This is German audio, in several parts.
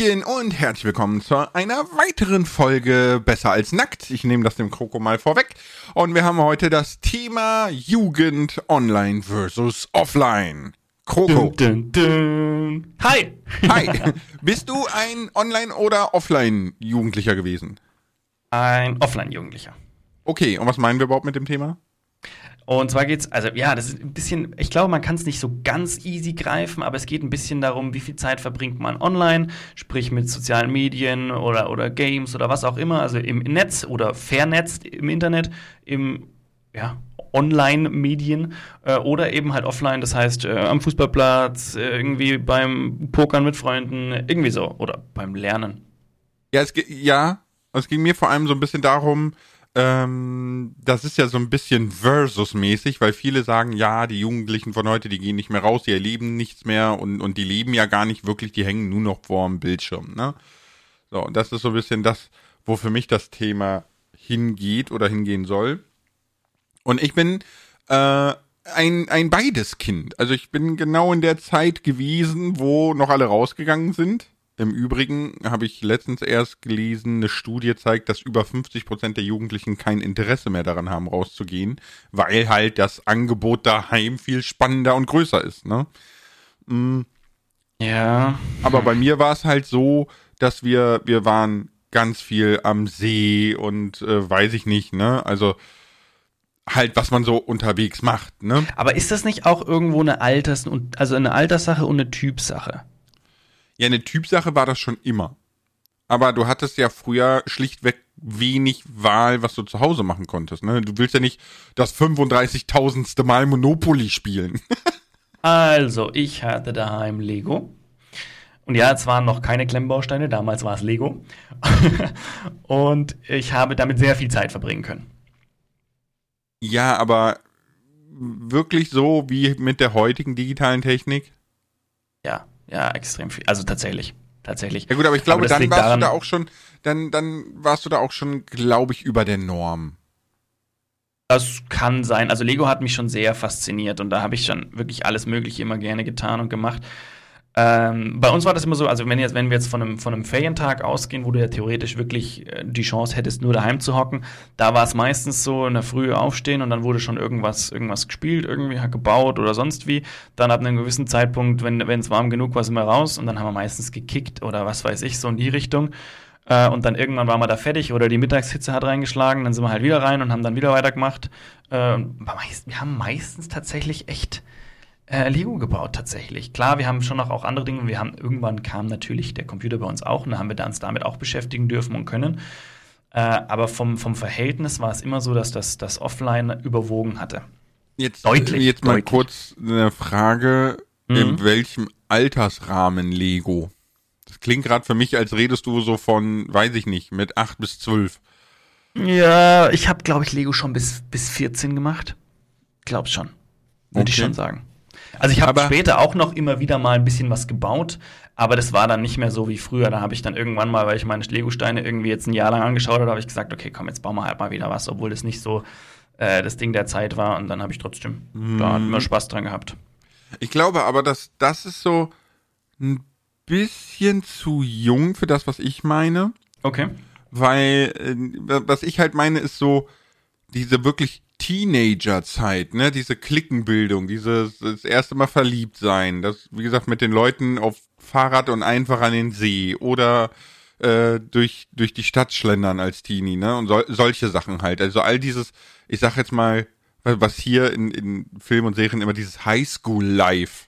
Hallöchen und herzlich willkommen zu einer weiteren Folge Besser als Nackt. Ich nehme das dem Kroko mal vorweg. Und wir haben heute das Thema Jugend online versus offline. Kroko. Dun, dun, dun. Hi! Hi. Bist du ein Online- oder Offline-Jugendlicher gewesen? Ein Offline-Jugendlicher. Okay, und was meinen wir überhaupt mit dem Thema? Und zwar geht's, also ja, das ist ein bisschen, ich glaube, man kann es nicht so ganz easy greifen, aber es geht ein bisschen darum, wie viel Zeit verbringt man online, sprich mit sozialen Medien oder, oder Games oder was auch immer, also im Netz oder vernetzt im Internet, im, ja, Online-Medien äh, oder eben halt offline, das heißt äh, am Fußballplatz, äh, irgendwie beim Pokern mit Freunden, irgendwie so oder beim Lernen. Ja, es, ja, es ging mir vor allem so ein bisschen darum, ähm, das ist ja so ein bisschen Versus-mäßig, weil viele sagen, ja, die Jugendlichen von heute, die gehen nicht mehr raus, die erleben nichts mehr und, und die leben ja gar nicht wirklich, die hängen nur noch vor dem Bildschirm, ne? So, und das ist so ein bisschen das, wo für mich das Thema hingeht oder hingehen soll. Und ich bin äh, ein, ein beides Kind. Also ich bin genau in der Zeit gewesen, wo noch alle rausgegangen sind. Im Übrigen habe ich letztens erst gelesen, eine Studie zeigt, dass über 50 Prozent der Jugendlichen kein Interesse mehr daran haben, rauszugehen, weil halt das Angebot daheim viel spannender und größer ist. Ne? Ja. Aber bei mir war es halt so, dass wir, wir waren ganz viel am See und äh, weiß ich nicht, ne? Also halt, was man so unterwegs macht, ne? Aber ist das nicht auch irgendwo eine Alters- und also eine Alterssache und eine Typsache? Ja, eine Typsache war das schon immer. Aber du hattest ja früher schlichtweg wenig Wahl, was du zu Hause machen konntest. Ne? Du willst ja nicht das 35.000. Mal Monopoly spielen. Also, ich hatte daheim Lego. Und ja, es waren noch keine Klemmbausteine, damals war es Lego. und ich habe damit sehr viel Zeit verbringen können. ja, aber wirklich so wie mit der heutigen digitalen Technik? Ja, ja, extrem viel. Also tatsächlich. Tatsächlich. Ja gut, aber ich glaube, Aber dann warst du da auch schon, dann, dann warst du da auch schon, glaube ich, über der Norm. Das kann sein. Also Lego hat mich schon sehr fasziniert und da habe ich schon wirklich alles Mögliche immer gerne getan und gemacht. Ähm, bei uns war das immer so, also wenn, jetzt, wenn wir jetzt von einem, von einem Ferientag ausgehen, wo du ja theoretisch wirklich äh, die Chance hättest, nur daheim zu hocken, da war es meistens so in der Früh aufstehen und dann wurde schon irgendwas, irgendwas gespielt, irgendwie gebaut oder sonst wie. Dann ab einem gewissen Zeitpunkt, wenn es warm genug war, sind wir raus und dann haben wir meistens gekickt oder was weiß ich, so in die Richtung. Äh, und dann irgendwann waren wir da fertig oder die Mittagshitze hat reingeschlagen, dann sind wir halt wieder rein und haben dann wieder weitergemacht. Äh, meist, wir haben meistens tatsächlich echt äh, Lego gebaut, tatsächlich. Klar, wir haben schon noch auch andere Dinge. Wir haben irgendwann kam natürlich der Computer bei uns auch und da haben wir uns damit auch beschäftigen dürfen und können. Äh, aber vom, vom Verhältnis war es immer so, dass das, das Offline überwogen hatte. Jetzt, Deutlich, jetzt mal deutlich. kurz eine Frage, in Mhm. welchem Altersrahmen Lego? Das klingt gerade für mich, als redest du so von, weiß ich nicht, mit 8 bis 12. Ja, ich habe, glaube ich, Lego schon bis, bis 14 gemacht. Glaub schon. Würde ich Okay. schon sagen. Also ich habe später auch noch immer wieder mal ein bisschen was gebaut, aber das war dann nicht mehr so wie früher. Da habe ich dann irgendwann mal, weil ich meine Lego-Steine irgendwie jetzt ein Jahr lang angeschaut habe, habe ich gesagt, okay, komm, jetzt bauen wir halt mal wieder was, obwohl das nicht so äh, das Ding der Zeit war. Und dann habe ich trotzdem da hat mir Spaß dran gehabt. Ich glaube aber, dass das ist so ein bisschen zu jung für das, was ich meine. Okay. weil äh, was ich halt meine ist so diese wirklich Teenager-Zeit, ne, diese Klickenbildung, dieses das erste Mal verliebt sein, das wie gesagt mit den Leuten auf Fahrrad und einfach an den See oder äh, durch durch die Stadt schlendern als Teenie, ne und sol solche Sachen halt. Also all dieses, ich sag jetzt mal, was hier in, in Filmen und Serien immer dieses Highschool-Life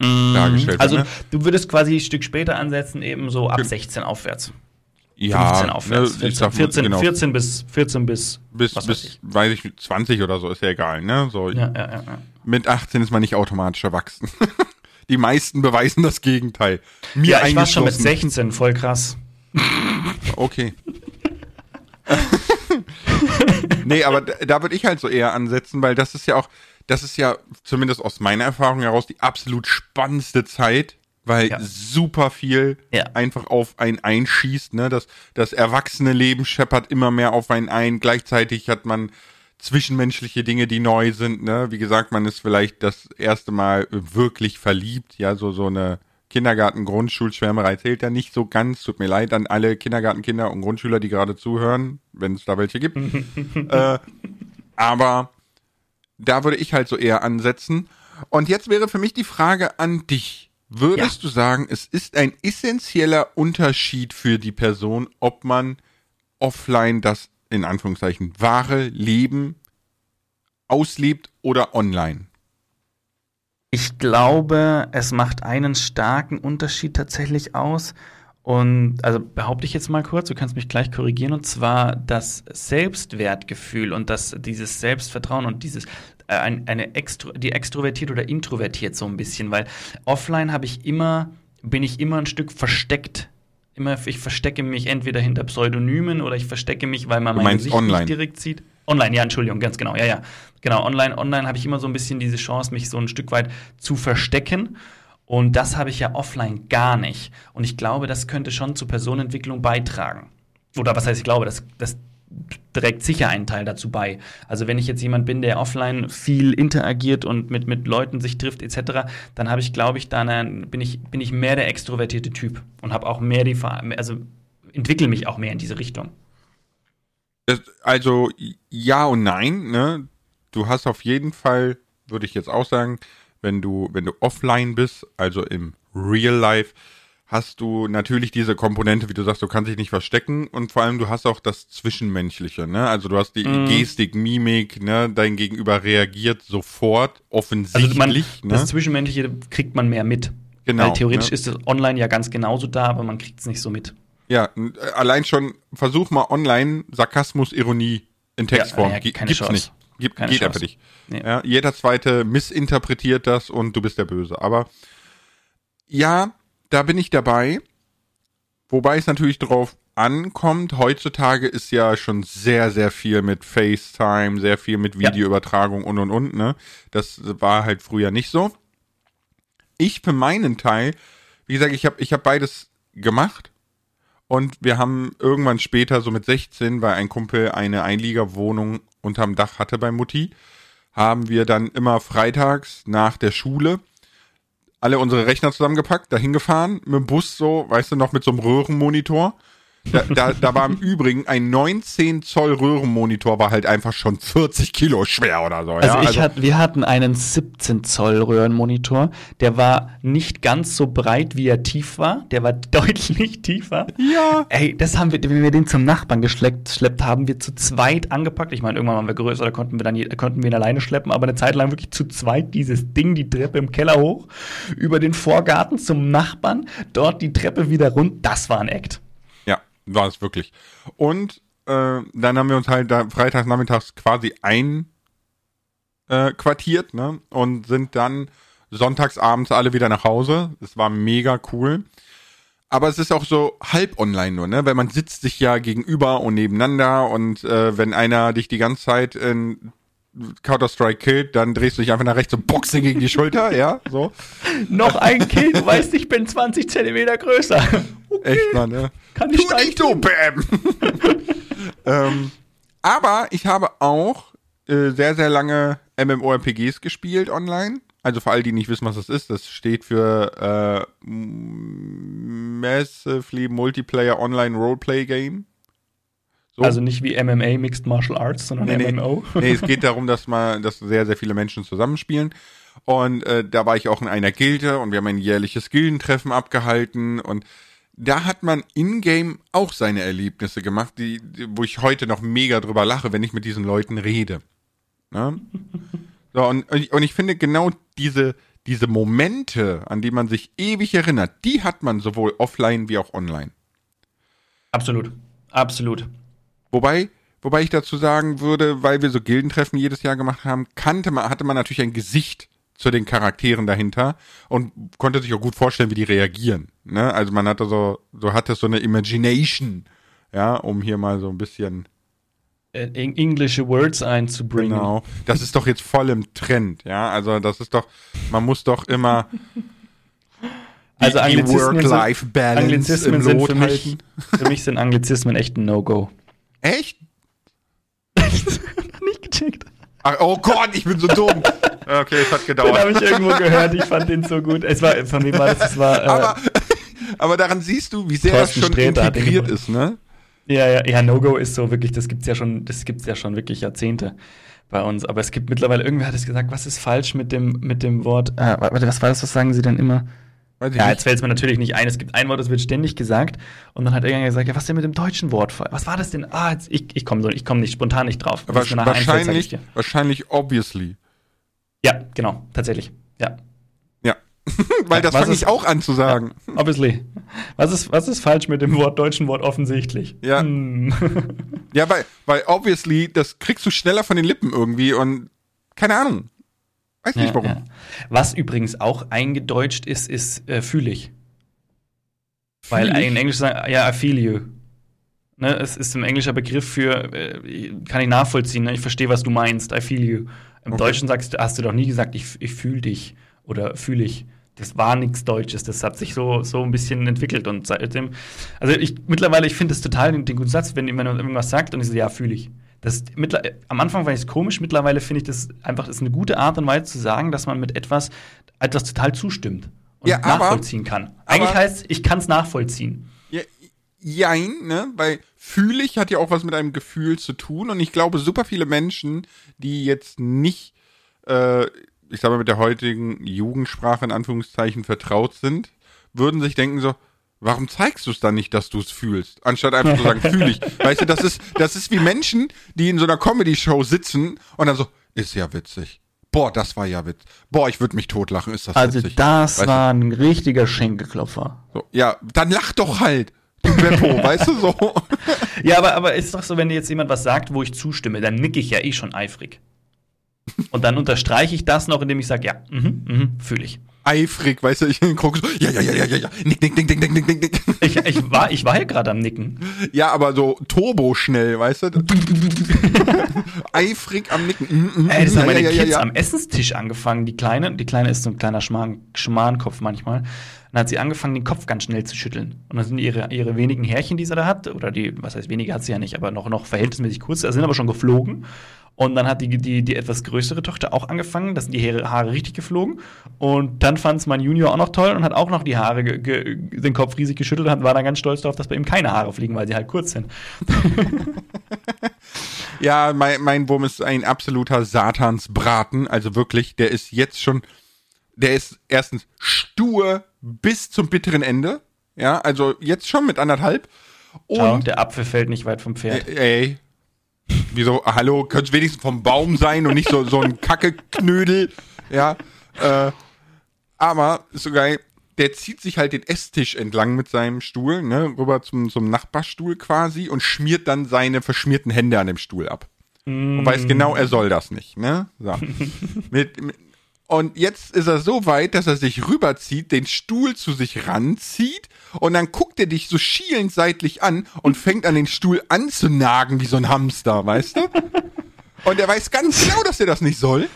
dargestellt Also wird. Ne? du würdest quasi ein Stück später ansetzen, eben so ab 16 aufwärts. 15 aufwärts. ne, ich 14, sag, 14, genau, 14 bis 14 bis bis, was weiß bis ich. weiß ich, 20 oder so, ist ja egal, ne? So, Ja, ja, ja, ja. mit 18 ist man nicht automatisch erwachsen. Die meisten beweisen das Gegenteil. Mir Ja, ich war schon mit eingeschlossen. 16, voll krass. Okay. nee, aber da, da würde ich halt so eher ansetzen, weil das ist ja auch, das ist ja zumindest aus meiner Erfahrung heraus die absolut spannendste Zeit, weil Ja. super viel Ja. einfach auf einen einschießt. Ne? Das, das erwachsene Leben scheppert immer mehr auf einen ein. Gleichzeitig hat man zwischenmenschliche Dinge, die neu sind. Ne? Wie gesagt, man ist vielleicht das erste Mal wirklich verliebt. Ja, so so eine Kindergarten, Grundschulschwärmerei zählt da nicht so ganz. Tut mir leid an alle Kindergartenkinder und Grundschüler, die gerade zuhören, wenn es da welche gibt. äh, aber da würde ich halt so eher ansetzen. Und jetzt wäre für mich die Frage an dich. Würdest ja. du sagen, es ist ein essentieller Unterschied für die Person, ob man offline das in Anführungszeichen wahre Leben auslebt oder online? Ich glaube, es macht einen starken Unterschied tatsächlich aus. Und also behaupte ich jetzt mal kurz, du kannst mich gleich korrigieren, und zwar das Selbstwertgefühl und das, dieses Selbstvertrauen und dieses äh, eine Extro, die extrovertiert oder introvertiert so ein bisschen, weil offline habe ich immer, bin ich immer ein Stück versteckt. Immer, ich verstecke mich entweder hinter Pseudonymen oder ich verstecke mich, weil man mein Gesicht online. nicht direkt sieht. Online, ja, Entschuldigung, ganz genau, ja, ja. Genau, online, online habe ich immer so ein bisschen diese Chance, mich so ein Stück weit zu verstecken. Und das habe ich ja offline gar nicht. Und ich glaube, das könnte schon zur Personenentwicklung beitragen. Oder was heißt, ich glaube, das, das trägt sicher einen Teil dazu bei. Also wenn ich jetzt jemand bin, der offline viel interagiert und mit, mit Leuten sich trifft etc., dann habe ich, glaube ich, dann bin ich, bin ich mehr der extrovertierte Typ und habe auch mehr die, also entwickle mich auch mehr in diese Richtung. Also ja und nein, ne? Du hast auf jeden Fall, würde ich jetzt auch sagen, wenn du, wenn du offline bist, also im Real Life, hast du natürlich diese Komponente, wie du sagst, du kannst dich nicht verstecken und vor allem du hast auch das Zwischenmenschliche, ne? Also du hast die mm. Gestik, Mimik, ne? Dein Gegenüber reagiert sofort, offensichtlich. Also man, ne? Das Zwischenmenschliche kriegt man mehr mit. Genau. Weil theoretisch ne? ist es online ja ganz genauso da, aber man kriegt es nicht so mit. Ja, äh, allein schon, versuch mal online Sarkasmus, Ironie in Textform. Ja, ja, Gibt's Chance. nicht. Gibt, Keine geht Chance. einfach nicht. Nee. Ja, jeder zweite missinterpretiert das und du bist der Böse. Aber ja, da bin ich dabei. Wobei es natürlich drauf ankommt. Heutzutage ist ja schon sehr, sehr viel mit FaceTime, sehr viel mit Videoübertragung und und und, ne? Das war halt früher nicht so. Ich für meinen Teil, wie gesagt, ich habe ich hab beides gemacht und wir haben irgendwann später, so mit 16, weil ein Kumpel eine Einliegerwohnung unterm Dach hatte bei Mutti, haben wir dann immer freitags nach der Schule alle unsere Rechner zusammengepackt, dahin gefahren, mit dem Bus so, weißt du, noch mit so einem Röhrenmonitor da, da, da war im Übrigen ein 19 Zoll Röhrenmonitor, war halt einfach schon 40 Kilo schwer oder so. Also, ja? ich also hat, wir hatten einen 17 Zoll Röhrenmonitor, der war nicht ganz so breit, wie er tief war. Der war deutlich tiefer. Ja. Ey, das haben wir, wenn wir den zum Nachbarn geschleppt, schleppt, haben wir zu zweit angepackt. Ich meine, irgendwann waren wir größer, da konnten wir dann konnten wir ihn alleine schleppen, aber eine Zeit lang wirklich zu zweit dieses Ding, die Treppe im Keller hoch, über den Vorgarten zum Nachbarn, dort die Treppe wieder rund. Das war ein Act war es wirklich. Und äh, dann haben wir uns halt da freitags nachmittags quasi einquartiert, äh, ne? Und sind dann sonntags abends alle wieder nach Hause. Es war mega cool. Aber es ist auch so halb online nur, ne? Weil man sitzt sich ja gegenüber und nebeneinander und äh, wenn einer dich die ganze Zeit in Counter-Strike killt, dann drehst du dich einfach nach rechts und boxst gegen die Schulter, ja, so. Noch ein Kill, du weißt, ich bin 20 Zentimeter größer. Okay. Echt mal, ne? Kann ich nicht so, Bam! ähm, aber ich habe auch äh, sehr, sehr lange MMORPGs gespielt online. Also für all die nicht wissen, was das ist, das steht für äh, Massively Multiplayer Online Roleplay Game. So. Also nicht wie MMA Mixed Martial Arts, sondern nee, MMO. Nee, es geht darum, dass man, dass sehr, sehr viele Menschen zusammenspielen. Und äh, da war ich auch in einer Gilde und wir haben ein jährliches Gildentreffen abgehalten und da hat man in-game auch seine Erlebnisse gemacht, die, wo ich heute noch mega drüber lache, wenn ich mit diesen Leuten rede. Ne? So, und, und ich finde genau diese, diese Momente, an die man sich ewig erinnert, die hat man sowohl offline wie auch online. Absolut. Absolut. Wobei, wobei ich dazu sagen würde, weil wir so Gildentreffen jedes Jahr gemacht haben, kannte man, hatte man natürlich ein Gesicht zu den Charakteren dahinter und konnte sich auch gut vorstellen, wie die reagieren. Ne? Also man hatte so, so hatte so eine Imagination, ja, um hier mal so ein bisschen äh, englische Words einzubringen. Genau. Das ist doch jetzt voll im Trend, ja. Also das ist doch, man muss doch immer also Work-Life-Balance Anglizismen sind für mich, für mich sind Anglizismen echt ein No-Go. Echt? Nicht gecheckt. Ach, oh Gott, ich bin so dumm. Okay, es hat Den gedauert. habe ich irgendwo gehört, ich fand den so gut. Es war, von wem war das? Es war, äh, aber, aber daran siehst du, wie sehr Thorsten es schon Sträter den integriert ist, ne? Ja, ja, ja, No-Go ist so wirklich, das gibt's ja schon, das gibt's ja schon wirklich Jahrzehnte bei uns. Aber es gibt mittlerweile, irgendwer hat es gesagt, was ist falsch mit dem, mit dem Wort, äh, warte, was war das, was sagen sie denn immer? Ja, jetzt fällt es mir natürlich nicht ein. Es gibt ein Wort, das wird ständig gesagt. Und dann hat irgendwer gesagt, ja, was denn mit dem deutschen Wort? Was war das denn? Ah, jetzt, ich, ich komme so, ich komme nicht spontan nicht drauf. Ich wahrscheinlich, wahrscheinlich obviously. Ja, genau, tatsächlich. Ja. Ja. Weil Ja, das was fange ich auch an zu sagen. Obviously. Was ist, was ist falsch mit dem Wort, deutschen Wort offensichtlich? Ja. Hm. Ja, weil, weil obviously, das kriegst du schneller von den Lippen irgendwie und keine Ahnung. Weiß nicht warum. Was übrigens auch eingedeutscht ist, ist äh, fühl ich. Weil in Englisch sagen, ja, I feel you. Ne, es ist ein englischer Begriff für, äh, kann ich nachvollziehen, ne? ich verstehe, was du meinst, I feel you. Im Okay. Deutschen sagst, hast du doch nie gesagt, ich, ich fühle dich oder fühle ich. Das war nichts Deutsches, das hat sich so, so ein bisschen entwickelt und seitdem, also ich mittlerweile, ich finde es total den, den guten Satz, wenn jemand irgendwas sagt und ich so, ja, fühle ich. Das mittler, am Anfang fand ich es komisch, mittlerweile finde ich das einfach, das ist eine gute Art und Weise zu sagen, dass man mit etwas, etwas total zustimmt und Ja, aber- nachvollziehen kann. Eigentlich aber- heißt, ich kann es nachvollziehen. Ja, jein, ne? Weil fühlig hat ja auch was mit einem Gefühl zu tun und ich glaube, super viele Menschen, die jetzt nicht, äh, ich sag mal, mit der heutigen Jugendsprache in Anführungszeichen vertraut sind, würden sich denken so, warum zeigst du es dann nicht, dass du es fühlst? Anstatt einfach zu sagen, fühl ich. Weißt du, das ist, das ist wie Menschen, die in so einer Comedy-Show sitzen und dann so, ist ja witzig. Boah, das war ja witz. Boah, ich würde mich totlachen, ist das Also witzig. das Weißt du? war ein richtiger Schenkelklopfer. So, ja, dann lach doch halt. Du Beppo, weißt du so? Ja, aber, aber ist doch so, wenn dir jetzt jemand was sagt, wo ich zustimme, dann nicke ich ja eh schon eifrig. Und dann unterstreiche ich das noch, indem ich sage, ja, mhm, mhm, fühle ich eifrig, weißt du, ich in den Krog so, ja, ja, ja, ja, ja, ja, nick, nick, nick, nick, nick, nick, nick. nick. Ich, ich war, ich war hier gerade am Nicken. Ja, aber so turbo-schnell, weißt du? eifrig am Nicken. Mhm, mhm, Ey, das mhm. haben meine ja, Kids ja, am Essenstisch angefangen, die Kleine, die Kleine ist so ein kleiner Schmarrn, Schmarrnkopf manchmal. Dann hat sie angefangen, den Kopf ganz schnell zu schütteln. Und dann sind ihre, ihre wenigen Härchen, die sie da hat, oder die, was heißt wenige hat sie ja nicht, aber noch, noch verhältnismäßig kurz, sind aber schon geflogen. Und dann hat die, die, die etwas größere Tochter auch angefangen, da sind die Haare, richtig geflogen. Und dann fand es mein Junior auch noch toll und hat auch noch die Haare, den Kopf riesig geschüttelt und war dann ganz stolz darauf, dass bei ihm keine Haare fliegen, weil sie halt kurz sind. Ja, mein, mein Wurm ist ein absoluter Satansbraten. Also wirklich, der ist jetzt schon, der ist erstens stur bis zum bitteren Ende. Ja, also jetzt schon mit anderthalb. Und, der Apfel fällt nicht weit vom Pferd. äh, ey, wieso, hallo, könnte wenigstens vom Baum sein und nicht so, so ein Kackeknödel. Ja, äh, aber ist so geil. Der zieht sich halt den Esstisch entlang mit seinem Stuhl, ne, rüber zum, zum Nachbarstuhl quasi und schmiert dann seine verschmierten Hände an dem Stuhl ab. Und weiß genau, er soll das nicht, ne? So. mit, mit, und jetzt ist er so weit, dass er sich rüberzieht, den Stuhl zu sich ranzieht und dann guckt er dich so schielend seitlich an und fängt an den Stuhl anzunagen wie so ein Hamster, weißt du? Und er weiß ganz genau, dass er das nicht soll.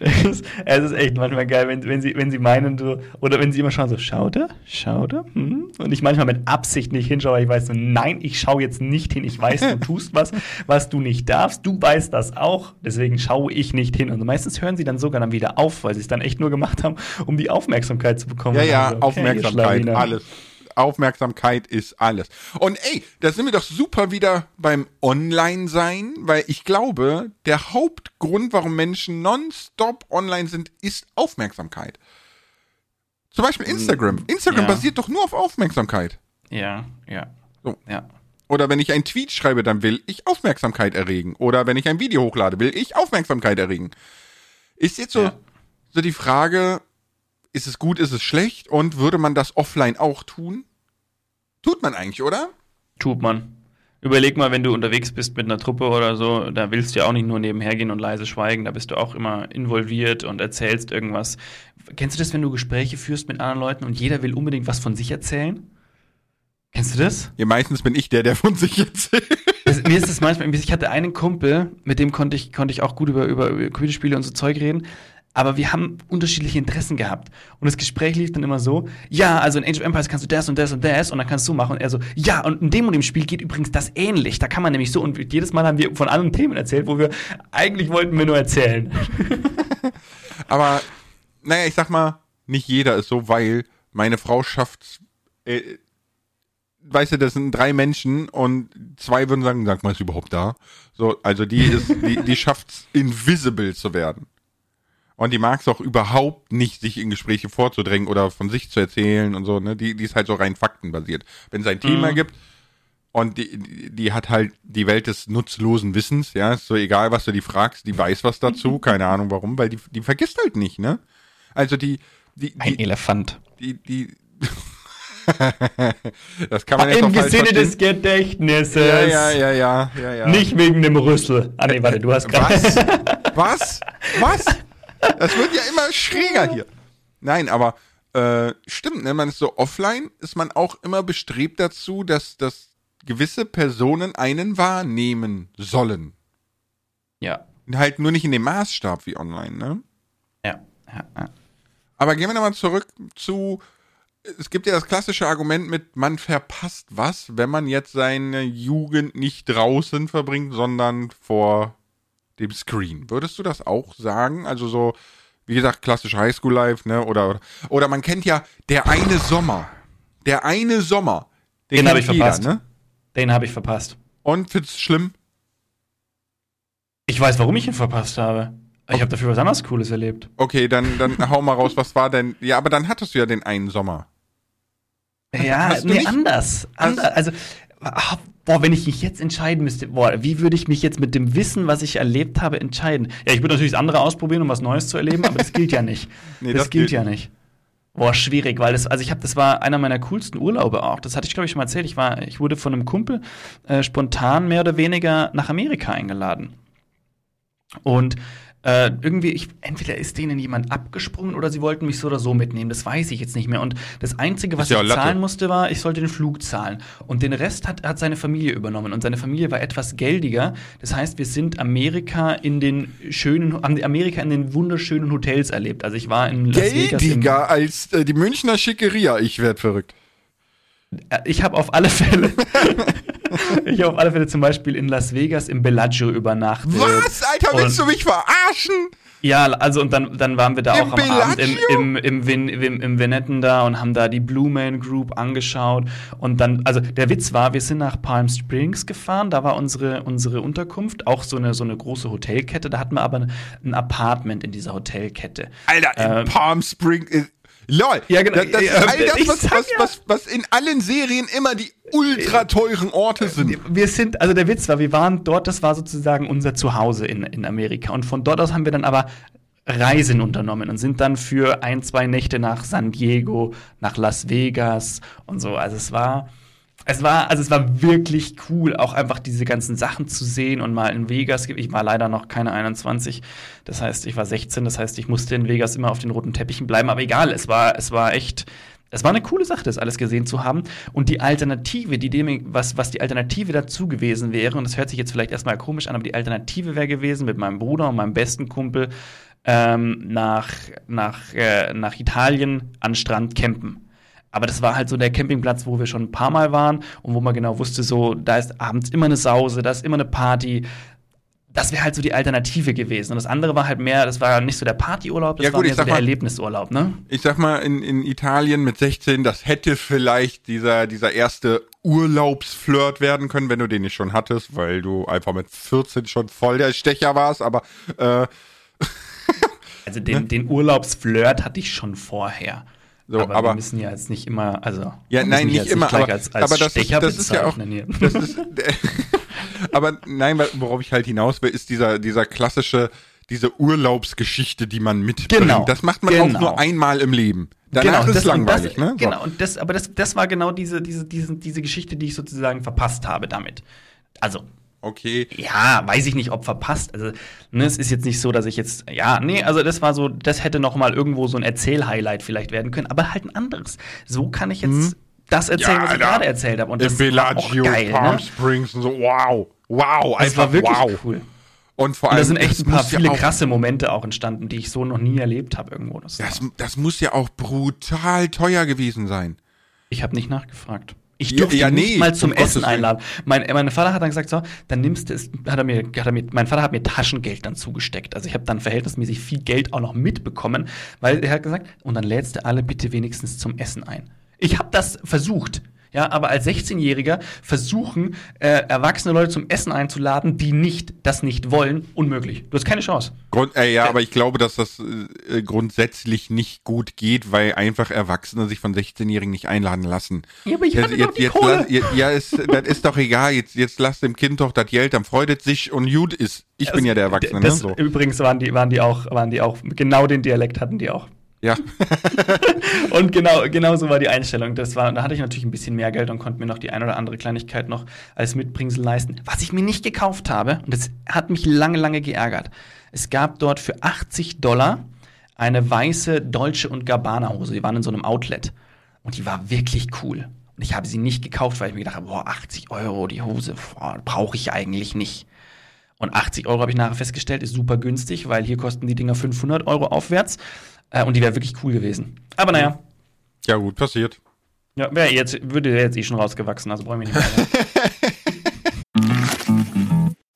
es ist- echt manchmal geil, wenn, wenn, sie, wenn sie meinen, so, oder wenn sie immer schauen, so, schaut er? Schaut er? Hm? Und ich manchmal mit Absicht nicht hinschaue, weil ich weiß so, nein, ich schaue jetzt nicht hin. Ich weiß, du tust was, was du nicht darfst. Du weißt das auch. Deswegen schaue ich nicht hin. Und meistens hören sie dann sogar dann wieder auf, weil sie es dann echt nur gemacht haben, um die Aufmerksamkeit zu bekommen. Ja, ja, so, okay, ihr Aufmerksamkeit, alles. Aufmerksamkeit ist alles. Und ey, da sind wir doch super wieder beim Online-Sein, weil ich glaube, der Hauptgrund, warum Menschen nonstop online sind, ist Aufmerksamkeit. Zum Beispiel Instagram. Instagram Mm, ja. basiert doch nur auf Aufmerksamkeit. Ja, ja. So. Ja. Oder wenn ich einen Tweet schreibe, dann will ich Aufmerksamkeit erregen. Oder wenn ich ein Video hochlade, will ich Aufmerksamkeit erregen. Ist jetzt so, Ja. so die Frage, ist es gut, ist es schlecht? Und würde man das offline auch tun? Tut man eigentlich, oder? Tut man. Überleg mal, wenn du unterwegs bist mit einer Truppe oder so, da willst du ja auch nicht nur nebenher gehen und leise schweigen, da bist du auch immer involviert und erzählst irgendwas. Kennst du das, wenn du Gespräche führst mit anderen Leuten und jeder will unbedingt was von sich erzählen? Kennst du das? Ja, meistens bin ich der, der von sich erzählt. das mir ist das manchmal, ich hatte einen Kumpel, mit dem konnte ich, konnte ich auch gut über, über, über Computerspiele und so Zeug reden. Aber wir haben unterschiedliche Interessen gehabt. Und das Gespräch lief dann immer so, ja, also in Age of Empires kannst du das und das und das und dann kannst du machen. Und er so, ja, und in dem und dem Spiel geht übrigens das ähnlich. Da kann man nämlich so, und jedes Mal haben wir von anderen Themen erzählt, wo wir eigentlich wollten wir nur erzählen. Aber, naja, ich sag mal, nicht jeder ist so, weil meine Frau schafft, äh, weißt du, das sind drei Menschen und zwei würden sagen, sag mal, ist überhaupt da? So, also die ist, die, die schafft's invisible zu werden. Und die mag es auch überhaupt nicht, sich in Gespräche vorzudrängen oder von sich zu erzählen und so, ne? Die, die ist halt so rein faktenbasiert. Wenn es ein Thema Mhm. gibt und die, die, die hat halt die Welt des nutzlosen Wissens, ja, ist so egal, was du die fragst, die weiß was dazu, keine Ahnung warum, weil die, die vergisst halt nicht, ne? Also die, die, Ein die, Elefant. die, die das kann man Im auch falsch Sinne des Gedächtnisses. ja, ja, ja, ja, ja, ja. Nicht wegen dem Rüssel. Ah, nee, warte, du hast gerade. Was? Was? Was? Das wird ja immer schräger hier. Nein, aber äh, stimmt, ne? Man ist so offline, ist man auch immer bestrebt dazu, dass, dass gewisse Personen einen wahrnehmen sollen. Ja. Halt nur nicht in dem Maßstab wie online, ne? Ja. ja, ja. Aber gehen wir nochmal zurück zu. Es gibt ja das klassische Argument mit, man verpasst was, wenn man jetzt seine Jugend nicht draußen verbringt, sondern vor dem Screen. Würdest du das auch sagen? Also so, wie gesagt, klassisch Highschool Life, ne? Oder, oder man kennt ja der eine Sommer. Der eine Sommer. Den kennt hab ich verpasst. ne? Den habe ich verpasst. Und findest schlimm? Ich weiß, warum ich ihn verpasst habe. Ich habe dafür was anderes Cooles erlebt. Okay, dann, dann hau mal raus, was war denn? Ja, aber dann hattest du ja den einen Sommer. Ja, nee, anders. anders. Also, ah, boah, wenn ich mich jetzt entscheiden müsste, boah, wie würde ich mich jetzt mit dem Wissen, was ich erlebt habe, entscheiden? Ja, ich würde natürlich das andere ausprobieren, um was Neues zu erleben, aber das gilt ja nicht. Nee, das, das gilt gilt ja nicht. Boah, schwierig, weil das, also ich habe, das war einer meiner coolsten Urlaube auch. Das hatte ich, glaube ich, schon mal erzählt. Ich war, ich wurde von einem Kumpel äh, spontan mehr oder weniger nach Amerika eingeladen. Und äh, irgendwie, ich, entweder ist denen jemand abgesprungen oder sie wollten mich so oder so mitnehmen. Das weiß ich jetzt nicht mehr. Und das Einzige, was ja ich zahlen musste, war, ich sollte den Flug zahlen. Und den Rest hat, hat seine Familie übernommen. Und seine Familie war etwas geldiger. Das heißt, wir sind Amerika in den schönen, Amerika in den wunderschönen Hotels erlebt. Also ich war in Las Vegas. Geldiger als äh, die Münchner Schickeria. Ich werd verrückt. Äh, ich habe auf alle Fälle. ich habe auf alle Fälle zum Beispiel in Las Vegas im Bellagio übernachtet. Was? Alter, willst Und- du mich verarschen? Ja, also und dann, dann waren wir da Im auch am Abend im, Bellagio? im, im, Vin, im, im Venetten da und haben da die Blue Man Group angeschaut. Und dann, also der Witz war, wir sind nach Palm Springs gefahren, da war unsere, unsere Unterkunft, auch so eine, so eine große Hotelkette, da hatten wir aber ein Apartment in dieser Hotelkette. Alter, in Ähm, Palm Springs. Äh, lol. Ja, genau. Das, das ist all das, was, was, was, was in allen Serien immer die ultra teuren Orte sind. Wir sind, also der Witz war, wir waren dort, das war sozusagen unser Zuhause in, in Amerika. Und von dort aus haben wir dann aber Reisen unternommen und sind dann für ein, zwei Nächte nach San Diego, nach Las Vegas und so. Also es war, es war, also es war wirklich cool, auch einfach diese ganzen Sachen zu sehen und mal in Vegas. Ich war leider noch keine 21, das heißt, ich war 16, das heißt, ich musste in Vegas immer auf den roten Teppichen bleiben, aber egal, es war, es war echt, es war eine coole Sache, das alles gesehen zu haben. Und die Alternative, die dem, was, was die Alternative dazu gewesen wäre, und das hört sich jetzt vielleicht erstmal komisch an, aber die Alternative wäre gewesen, mit meinem Bruder und meinem besten Kumpel ähm, nach, nach, äh, nach Italien an Strand campen. Aber das war halt so der Campingplatz, wo wir schon ein paar Mal waren und wo man genau wusste, so, da ist abends immer eine Sause, da ist immer eine Party. Das wäre halt so die Alternative gewesen. Und das andere war halt mehr, das war nicht so der Partyurlaub, das Ja, war gut, mehr ich so der mal- Erlebnisurlaub, ne? Ich sag mal, in, in Italien mit 16, das hätte vielleicht dieser, dieser erste Urlaubsflirt werden können, wenn du den nicht schon hattest, weil du einfach mit 14 schon voll der Stecher warst, aber äh, Also den, den Urlaubsflirt hatte ich schon vorher. So, aber, aber- wir müssen ja jetzt nicht immer, also Ja, nein, nicht immer, gleich aber, als, als aber das, ist, Stecher das ist ja auch, das ist, aber nein, worauf ich halt hinaus will, ist dieser, dieser klassische, diese Urlaubsgeschichte, die man mitbringt. Genau, Das macht man genau. auch nur einmal im Leben. Danach ist das, langweilig, das, ne? Genau, und das, aber das, das war genau diese, diese, diese, diese Geschichte, die ich sozusagen verpasst habe damit. Also, Okay. ja, weiß ich nicht, ob verpasst. Also, ne, es ist jetzt nicht so, dass ich jetzt, ja, nee, also das war so, das hätte noch mal irgendwo so ein Erzählhighlight vielleicht werden können, aber halt ein anderes. So kann ich jetzt das erzählen. Ja, was ich gerade erzählt habe. Und Im das war auch Bellagio, geil, Palm ne? Springs und so, wow. Wow, Es einfach war wirklich wow. cool. Und vor allem, da sind echt das ein paar ja viele auch, krasse Momente auch entstanden, die ich so noch nie erlebt habe irgendwo. Das Das, das muss ja auch brutal teuer gewesen sein. ich habe nicht nachgefragt. Ich durfte Ja, ja, ihn nicht nee, mal zum um Essen einladen. Mein, mein Vater hat dann gesagt, so, dann nimmst du es, hat er mir, hat er mir, mein Vater hat mir Taschengeld dann zugesteckt. Also ich habe dann verhältnismäßig viel Geld auch noch mitbekommen, weil er hat gesagt, und dann lädst du alle bitte wenigstens zum Essen ein. Ich habe das versucht. Ja, aber als 16-Jähriger versuchen, äh, erwachsene Leute zum Essen einzuladen, die nicht, das nicht wollen, unmöglich. Du hast keine Chance. Grund, äh, ja, aber ich glaube, dass das äh, grundsätzlich nicht gut geht, weil einfach Erwachsene sich von 16-Jährigen nicht einladen lassen. Ja, aber ich Jetzt, hatte doch jetzt, die jetzt Kohle. lass, jetzt, ja, ist, das ist doch egal. Jetzt, jetzt lass dem Kind doch das Geld, dann freut es sich und gut ist. Ich bin ja der Erwachsene, ne? Das, So. Übrigens waren die, waren die auch, waren die auch, genau den Dialekt hatten die auch. Ja. Und genau, genau so war die Einstellung. Das war, da hatte ich natürlich ein bisschen mehr Geld und konnte mir noch die ein oder andere Kleinigkeit noch als Mitbringsel leisten. Was ich mir nicht gekauft habe, und das hat mich lange, lange geärgert. Es gab dort für 80 Dollar eine weiße Dolce und Gabbana Hose. Die waren in so einem Outlet. Und die war wirklich cool. Und ich habe sie nicht gekauft, weil ich mir gedacht habe, boah, 80 Euro die Hose, brauche ich eigentlich nicht. Und 80 Euro habe ich nachher festgestellt, ist super günstig, weil hier kosten die Dinger 500 Euro aufwärts. Äh, und die wäre wirklich cool gewesen. Aber naja, Ja, gut, passiert. ja, wäre jetzt, würde der jetzt eh schon rausgewachsen, also brauchen wir nicht mehr.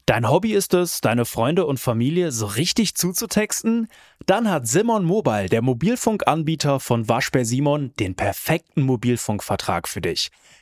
Dein Hobby ist es, deine Freunde und Familie so richtig zuzutexten? Dann hat Simon Mobile, der Mobilfunkanbieter von Waschbär Simon, den perfekten Mobilfunkvertrag für dich.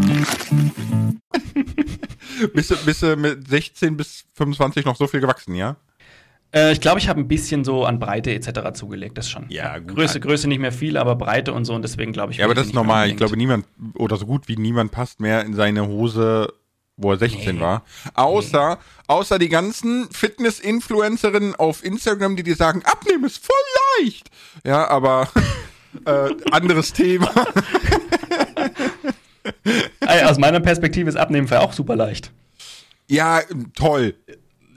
Bist du, bist du mit 16 bis 25 noch so viel gewachsen, ja? äh, ich glaube, ich habe ein bisschen so an Breite etc. zugelegt, das schon. Ja, gut. Größe, Größe nicht mehr viel, aber Breite und so und deswegen glaube ich. Ja, aber das ist normal. Ich glaube, niemand, oder so gut wie niemand passt mehr in seine Hose, wo er 16 Nee. war. Außer, außer die ganzen Fitness-Influencerinnen auf Instagram, die dir sagen, abnehmen ist voll leicht. Ja, aber äh, anderes Thema. Ey, Aus meiner Perspektive ist Abnehmen für auch super leicht. Ja, toll.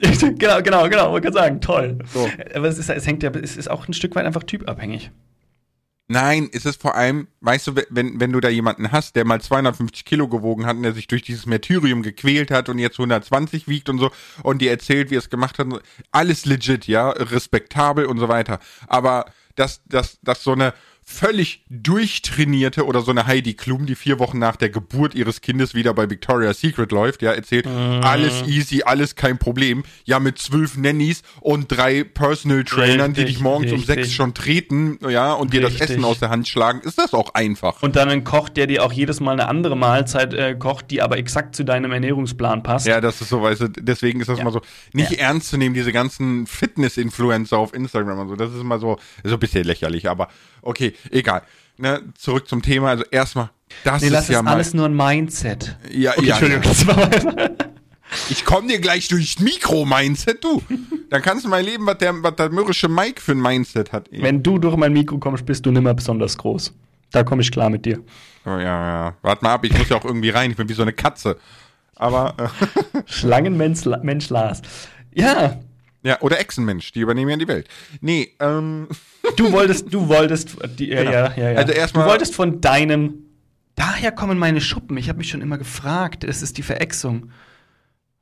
genau, genau, genau, wollte gerade sagen, toll. So. Aber es, ist, es hängt ja, es ist auch ein Stück weit einfach typabhängig. Nein, es ist vor allem, weißt du, wenn, wenn du da jemanden hast, der mal 250 Kilo gewogen hat und der sich durch dieses Martyrium gequält hat und jetzt 120 wiegt und so und dir erzählt, wie er es gemacht hat, alles legit, ja, respektabel und so weiter. Aber dass, dass, dass so eine völlig durchtrainierte oder so eine Heidi Klum, die vier Wochen nach der Geburt ihres Kindes wieder bei Victoria's Secret läuft, ja, erzählt, alles easy, alles kein Problem. Ja, mit zwölf Nannies und drei Personal Trainern, die Richtig, dich morgens um richtig. sechs schon treten, ja, und dir das Richtig. Essen aus der Hand schlagen, ist das auch einfach. Und dann ein Koch, der dir auch jedes Mal eine andere Mahlzeit äh, kocht, die aber exakt zu deinem Ernährungsplan passt. ja, das ist so, weißt du, deswegen ist das Ja. mal so, nicht Ja. ernst zu nehmen, diese ganzen Fitness-Influencer auf Instagram und so, das ist immer so, so ein bisschen lächerlich, aber okay, egal. Ne, zurück zum Thema, also erstmal, das Nee, ist das ja mal, alles nur ein Mindset. ja, Okay, ja, Entschuldigung, ja. das war weiter. ich komm dir gleich durchs Mikro-Mindset, du. Dann kannst du mal leben, was der, was der mürrische Mike für ein Mindset hat. ey. Wenn du durch mein Mikro kommst, bist du nimmer besonders groß. Da komme ich klar mit dir. Oh, ja, ja, warte mal ab, ich muss ja auch irgendwie rein, ich bin wie so eine Katze. Aber, äh, Schlangenmensch Mensch Lars. Ja, ja, oder Echsenmensch, die übernehmen ja die Welt. Nee, ähm, du wolltest, du wolltest, die, ja, Genau. ja, ja, ja. Also erstmal- du wolltest von deinem, daher kommen meine Schuppen. Ich habe mich schon immer gefragt. Es ist die Verexung.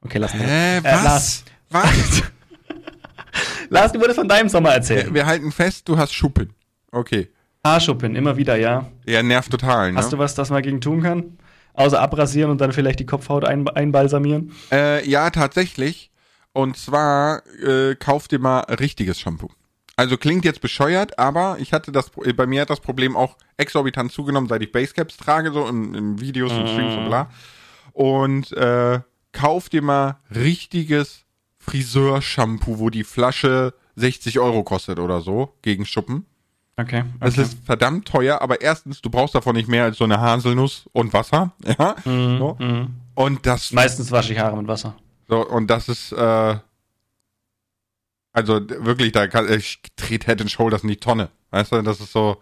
Okay, lass mich. hä, Äh, was? Lars, Was? Lars, du wolltest von deinem Sommer erzählen. wir, wir halten fest, du hast Schuppen. Okay. Haarschuppen, immer wieder, ja. Ja, nervt total, ne? Hast du was, das man gegen tun kann? Außer abrasieren und dann vielleicht die Kopfhaut ein, einbalsamieren? Äh, ja, tatsächlich. Und zwar äh, kauf dir mal richtiges Shampoo. Also klingt jetzt bescheuert, aber ich hatte das, bei mir hat das Problem auch exorbitant zugenommen, seit ich Basecaps trage, so im, im Videos und Streams und bla. Und äh, kauf dir mal richtiges Friseurshampoo, wo die Flasche 60 Euro kostet oder so, gegen Schuppen. Okay. Es okay. ist verdammt teuer, aber erstens, du brauchst davon nicht mehr als so eine Haselnuss und Wasser. Ja. Mhm, So. mhm. Und das Meistens wasche ich Haare mit Wasser. So, und das ist, äh, also wirklich, da kann, ich trete Head and Shoulders in die Tonne. Weißt du, das ist so,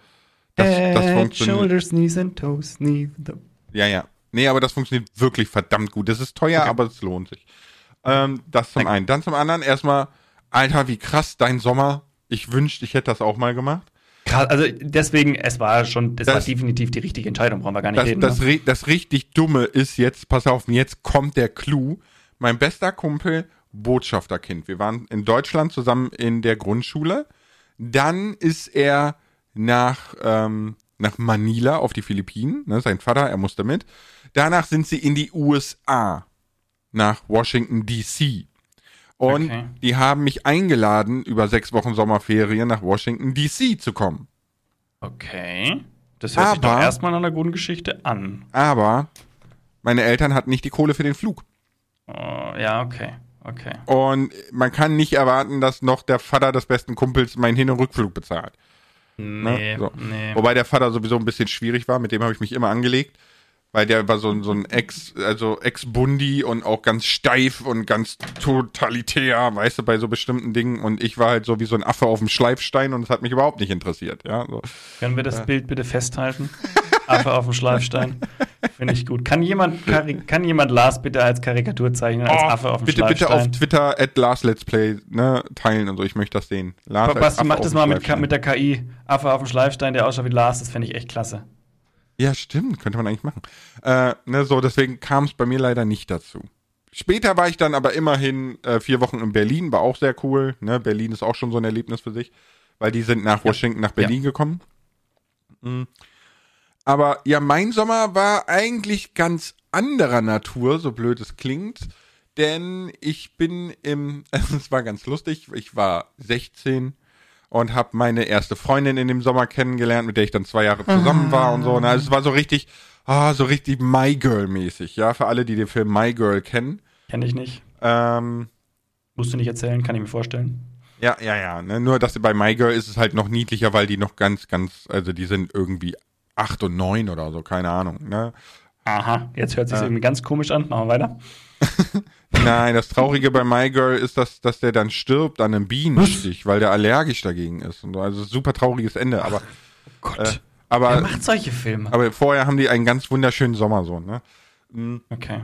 das, das funktioniert. Shoulders, knees and toes, knees. Ja, ja. Nee, aber das funktioniert wirklich verdammt gut. Das ist teuer, aber es lohnt sich. Ähm, das zum Danke. einen. Dann zum anderen erstmal, Alter, wie krass dein Sommer. Ich wünschte, ich hätte das auch mal gemacht. Krass, also deswegen, es war schon, das, war definitiv die richtige Entscheidung, brauchen wir gar nicht Das, reden. das, ne? das richtig Dumme ist jetzt, pass auf, jetzt kommt der Clou. Mein bester Kumpel, Botschafterkind. Wir waren in Deutschland zusammen in der Grundschule. Dann ist er nach, ähm, nach Manila auf die Philippinen. Ne, sein Vater, er musste mit. Danach sind sie in die USA. Nach Washington, D.C. Und Okay. die haben mich eingeladen, über sechs Wochen Sommerferien nach Washington, D.C. zu kommen. Okay. Das hört sich doch Aber- erstmal nach einer guten Geschichte an. Aber meine Eltern hatten nicht die Kohle für den Flug. Oh, ja, okay. Okay. Und man kann nicht erwarten, dass noch der Vater des besten Kumpels meinen Hin- und Rückflug bezahlt. Nee, Ne? So. nee. Wobei der Vater sowieso ein bisschen schwierig war, mit dem habe ich mich immer angelegt. Weil der war so, ein- so ein Ex, also Ex-Bundi und auch ganz steif und ganz totalitär, weißt du, bei so bestimmten Dingen. Und ich war halt so wie so ein Affe auf dem Schleifstein und es hat mich überhaupt nicht interessiert. Ja, so. Können wir das Bild bitte festhalten? Affe auf dem Schleifstein. Finde ich gut. Kann jemand, kann jemand Lars bitte als Karikatur zeichnen, als Affe auf dem Oh, bitte, bitte Schleifstein? auf Twitter at Lars Let's Play ne, teilen und so. Ich möchte das sehen. Lars Basti, mach das mal mit, mit der KI. Affe auf dem Schleifstein, der ausschaut wie Lars, das fände ich echt klasse. Ja, stimmt, könnte man eigentlich machen. Äh, ne, so, deswegen kam es bei mir leider nicht dazu. Später war ich dann aber immerhin äh, vier Wochen in Berlin, war auch sehr cool. Ne? Berlin ist auch schon so ein Erlebnis für sich, weil die sind nach Washington, nach Berlin gekommen. Mhm. Aber ja, mein Sommer war eigentlich ganz anderer Natur, so blöd es klingt. Denn ich bin im, es war ganz lustig, ich war 16 und habe meine erste Freundin in dem Sommer kennengelernt, mit der ich dann zwei Jahre zusammen war und so. Und also es war so richtig, ah, so richtig My Girl mäßig, ja, für alle, die den Film My Girl kennen. Kenne ich nicht. Ähm, Musst du nicht erzählen, kann ich mir vorstellen. ja, ja, ja. Ne? Nur, dass bei My Girl ist es halt noch niedlicher, weil die noch ganz, ganz, also die sind irgendwie acht und neun oder so, keine Ahnung. Ne? Aha, jetzt hört sich irgendwie ganz komisch an. Machen wir weiter. Nein, das Traurige bei My Girl ist, dass, dass der dann stirbt an einem Bienenstich, weil der allergisch dagegen ist. Und so. Also super trauriges Ende. Aber, Gott. äh, Wer aber, macht solche Filme? aber vorher haben die einen ganz wunderschönen Sommer so. Ne? Okay.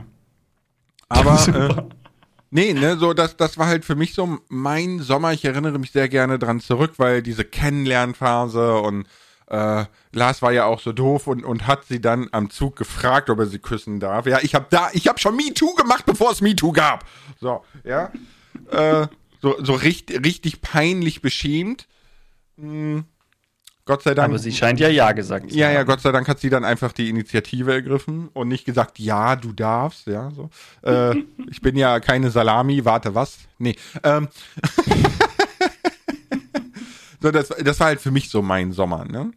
Aber äh, nee, ne, so das, das war halt für mich so mein Sommer. Ich erinnere mich sehr gerne dran zurück, weil diese Kennenlernphase und äh, Lars war ja auch so doof und, und hat sie dann am Zug gefragt, ob er sie küssen darf. Ja, ich habe da, ich habe schon MeToo gemacht, bevor es MeToo gab. So, ja. äh, so so richtig, richtig peinlich beschämt. Hm, Gott sei Dank. Aber sie scheint ja Ja gesagt zu Ja, ja, haben. Gott sei Dank hat sie dann einfach die Initiative ergriffen und nicht gesagt, ja, du darfst, ja, so. Äh, ich bin ja keine Salami, warte, was? Nee. Ähm. so, das, das war halt für mich so mein Sommer, ne?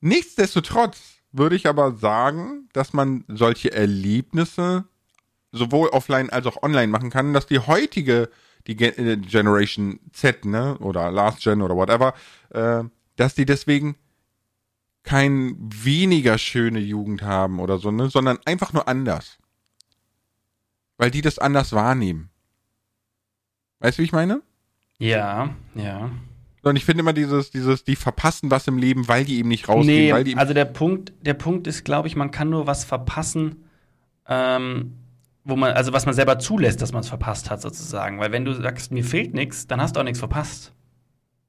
Nichtsdestotrotz würde ich aber sagen, dass man solche Erlebnisse sowohl offline als auch online machen kann, dass die heutige, die Ge äh, Generation Z, ne, oder Last Gen oder whatever, äh, dass die deswegen kein weniger schöne Jugend haben oder so, ne, sondern einfach nur anders. Weil die das anders wahrnehmen. Weißt du, wie ich meine? Ja, ja. Und ich finde immer dieses, dieses, die verpassen was im Leben, weil die eben nicht rausgehen, Nee, weil die eben also der Punkt, der Punkt ist, glaube ich, man kann nur was verpassen, ähm, wo man, also was man selber zulässt, dass man es verpasst hat, sozusagen. Weil wenn du sagst, mir fehlt nichts, dann hast du auch nichts verpasst.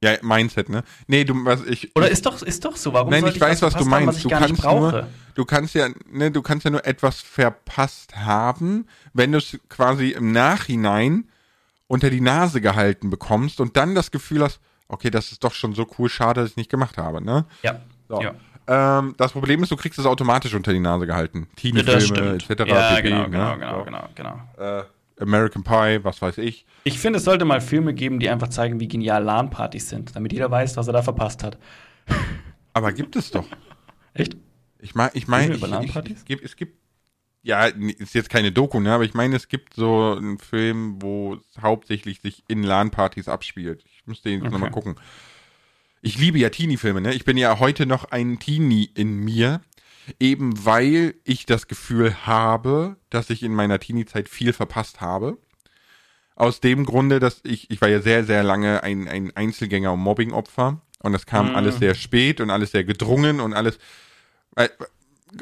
ja, Mindset, ne? Nee, du, was ich, Oder ist doch, ist doch so. Warum Nein, sollte ich weiß, was du verpasst haben, meinst. ich Du kannst nur, du kannst ja, ne, du kannst ja nur etwas verpasst haben, wenn du es quasi im Nachhinein unter die Nase gehalten bekommst und dann das Gefühl hast, okay, das ist doch schon so cool, schade, dass ich es nicht gemacht habe, ne? Ja. So. ja. Ähm, das Problem ist, du kriegst es automatisch unter die Nase gehalten. Teenie-Filme, etc. Ja, pp, genau, ne? genau, genau, So. genau, genau. Äh, American Pie, was weiß ich. Ich finde, es sollte mal Filme geben, die einfach zeigen, wie genial LAN-Partys sind, damit jeder weiß, was er da verpasst hat. Aber gibt es doch. Echt? Ich meine, ich meine, es gibt, es gibt, ja, ist jetzt keine Doku, ne? Aber ich meine, es gibt so einen Film, wo es hauptsächlich sich in LAN-Partys abspielt. Ich müsste ihn okay. nochmal gucken. Ich liebe ja Teenie-Filme, ne? Ich bin ja heute noch ein Teenie in mir, eben weil ich das Gefühl habe, dass ich in meiner Teenie-Zeit viel verpasst habe. Aus dem Grunde, dass ich, ich war ja sehr, sehr lange ein, ein Einzelgänger- und Mobbing-Opfer. Und das kam mm. alles sehr spät und alles sehr gedrungen und alles.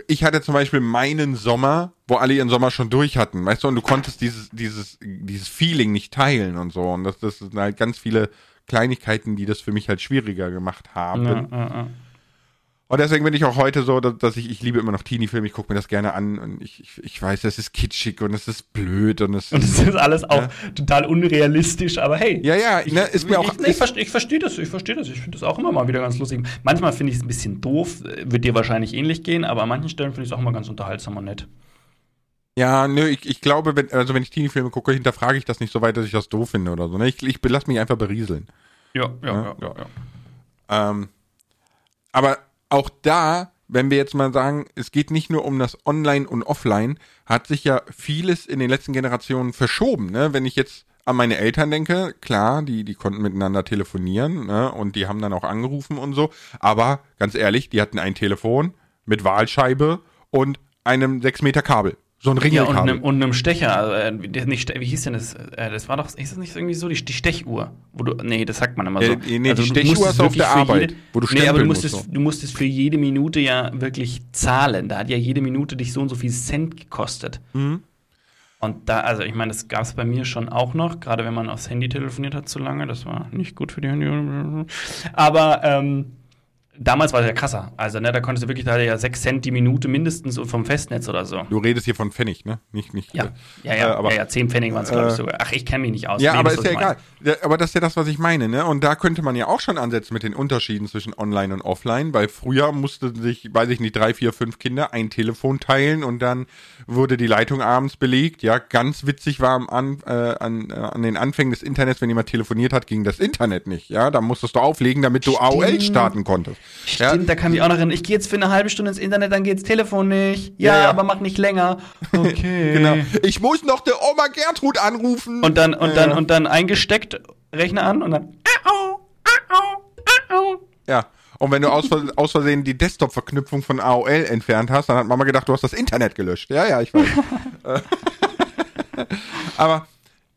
Ich hatte zum Beispiel meinen Sommer, wo alle ihren Sommer schon durch hatten, weißt du, und du konntest dieses, dieses, dieses Feeling nicht teilen und so. Und das, das sind halt ganz viele Kleinigkeiten, die das für mich halt schwieriger gemacht haben. Ja, ja, ja. Und deswegen bin ich auch heute so, dass ich, ich liebe immer noch Teenie-Filme, ich gucke mir das gerne an und ich, ich, ich weiß, es ist kitschig und es ist blöd und es Und es ist alles auch ja. total unrealistisch, aber hey. Ja, ja, ich, ne, ist mir auch. Ich, ich, verstehe, ich verstehe das, ich verstehe das, ich finde das auch immer mal wieder ganz lustig. Manchmal finde ich es ein bisschen doof, wird dir wahrscheinlich ähnlich gehen, aber an manchen Stellen finde ich es auch immer ganz unterhaltsam und nett. Ja, nö, ich, ich glaube, wenn, also wenn ich Teenie-Filme gucke, hinterfrage ich das nicht so weit, dass ich das doof finde oder so. Ne? Ich, ich lasse mich einfach berieseln. Ja, ja, ja, ja. ja. Ähm, aber auch da, wenn wir jetzt mal sagen, es geht nicht nur um das Online und Offline, hat sich ja vieles in den letzten Generationen verschoben. Ne? Wenn ich jetzt an meine Eltern denke, klar, die, die konnten miteinander telefonieren ne? und die haben dann auch angerufen und so. Aber ganz ehrlich, die hatten ein Telefon mit Wahlscheibe und einem 6 Meter Kabel. So ein Ringelkabel. Ja, und einem, und einem Stecher. Also, äh, nicht, wie hieß denn das? Äh, das war doch, ist das nicht irgendwie so, die, die Stechuhr? Wo du, nee, das sagt man immer so. Äh, nee, also, die Stechuhr ist auf der Arbeit, jede, wo du Nee, aber du musstest, musst so. du musstest für jede Minute ja wirklich zahlen. Da hat ja jede Minute dich so und so viel Cent gekostet. Mhm. Und da, also ich meine, das gab es bei mir schon auch noch, gerade wenn man aufs Handy telefoniert hat zu lange. Das war nicht gut für die Handy. Aber, ähm, Damals war es ja krasser. Also, ne, da konntest du wirklich, da ja 6 Cent die Minute mindestens vom Festnetz oder so. Du redest hier von Pfennig, ne? Nicht, nicht. Ja, äh, ja, ja, äh, aber, ja, ja 10 Pfennig waren es, glaube ich, äh, sogar. Ach, ich kenne mich nicht aus. Ja, aber ist ja egal. Aber das ist ja das, was ich meine, ne? Und da könnte man ja auch schon ansetzen mit den Unterschieden zwischen Online und Offline, weil früher mussten sich, weiß ich nicht, drei, vier, fünf Kinder ein Telefon teilen und dann wurde die Leitung abends belegt. Ja, ganz witzig war am an, äh, an, äh, an den Anfängen des Internets, wenn jemand telefoniert hat, ging das Internet nicht. Ja, da musstest du auflegen, damit du Stimmt. AOL starten konntest. Stimmt, ja? kann mich auch noch erinnern, ich gehe jetzt für eine halbe Stunde ins Internet, dann geht's Telefon nicht. Ja, ja, ja. aber mach nicht länger. Okay. genau. Ich muss noch der Oma Gertrud anrufen. Und dann, und dann, und dann eingesteckt, Rechner an und dann. Ja. Und wenn du aus, aus Versehen die Desktop-Verknüpfung von AOL entfernt hast, dann hat Mama gedacht, du hast das Internet gelöscht. Ja, ja, ich weiß. aber,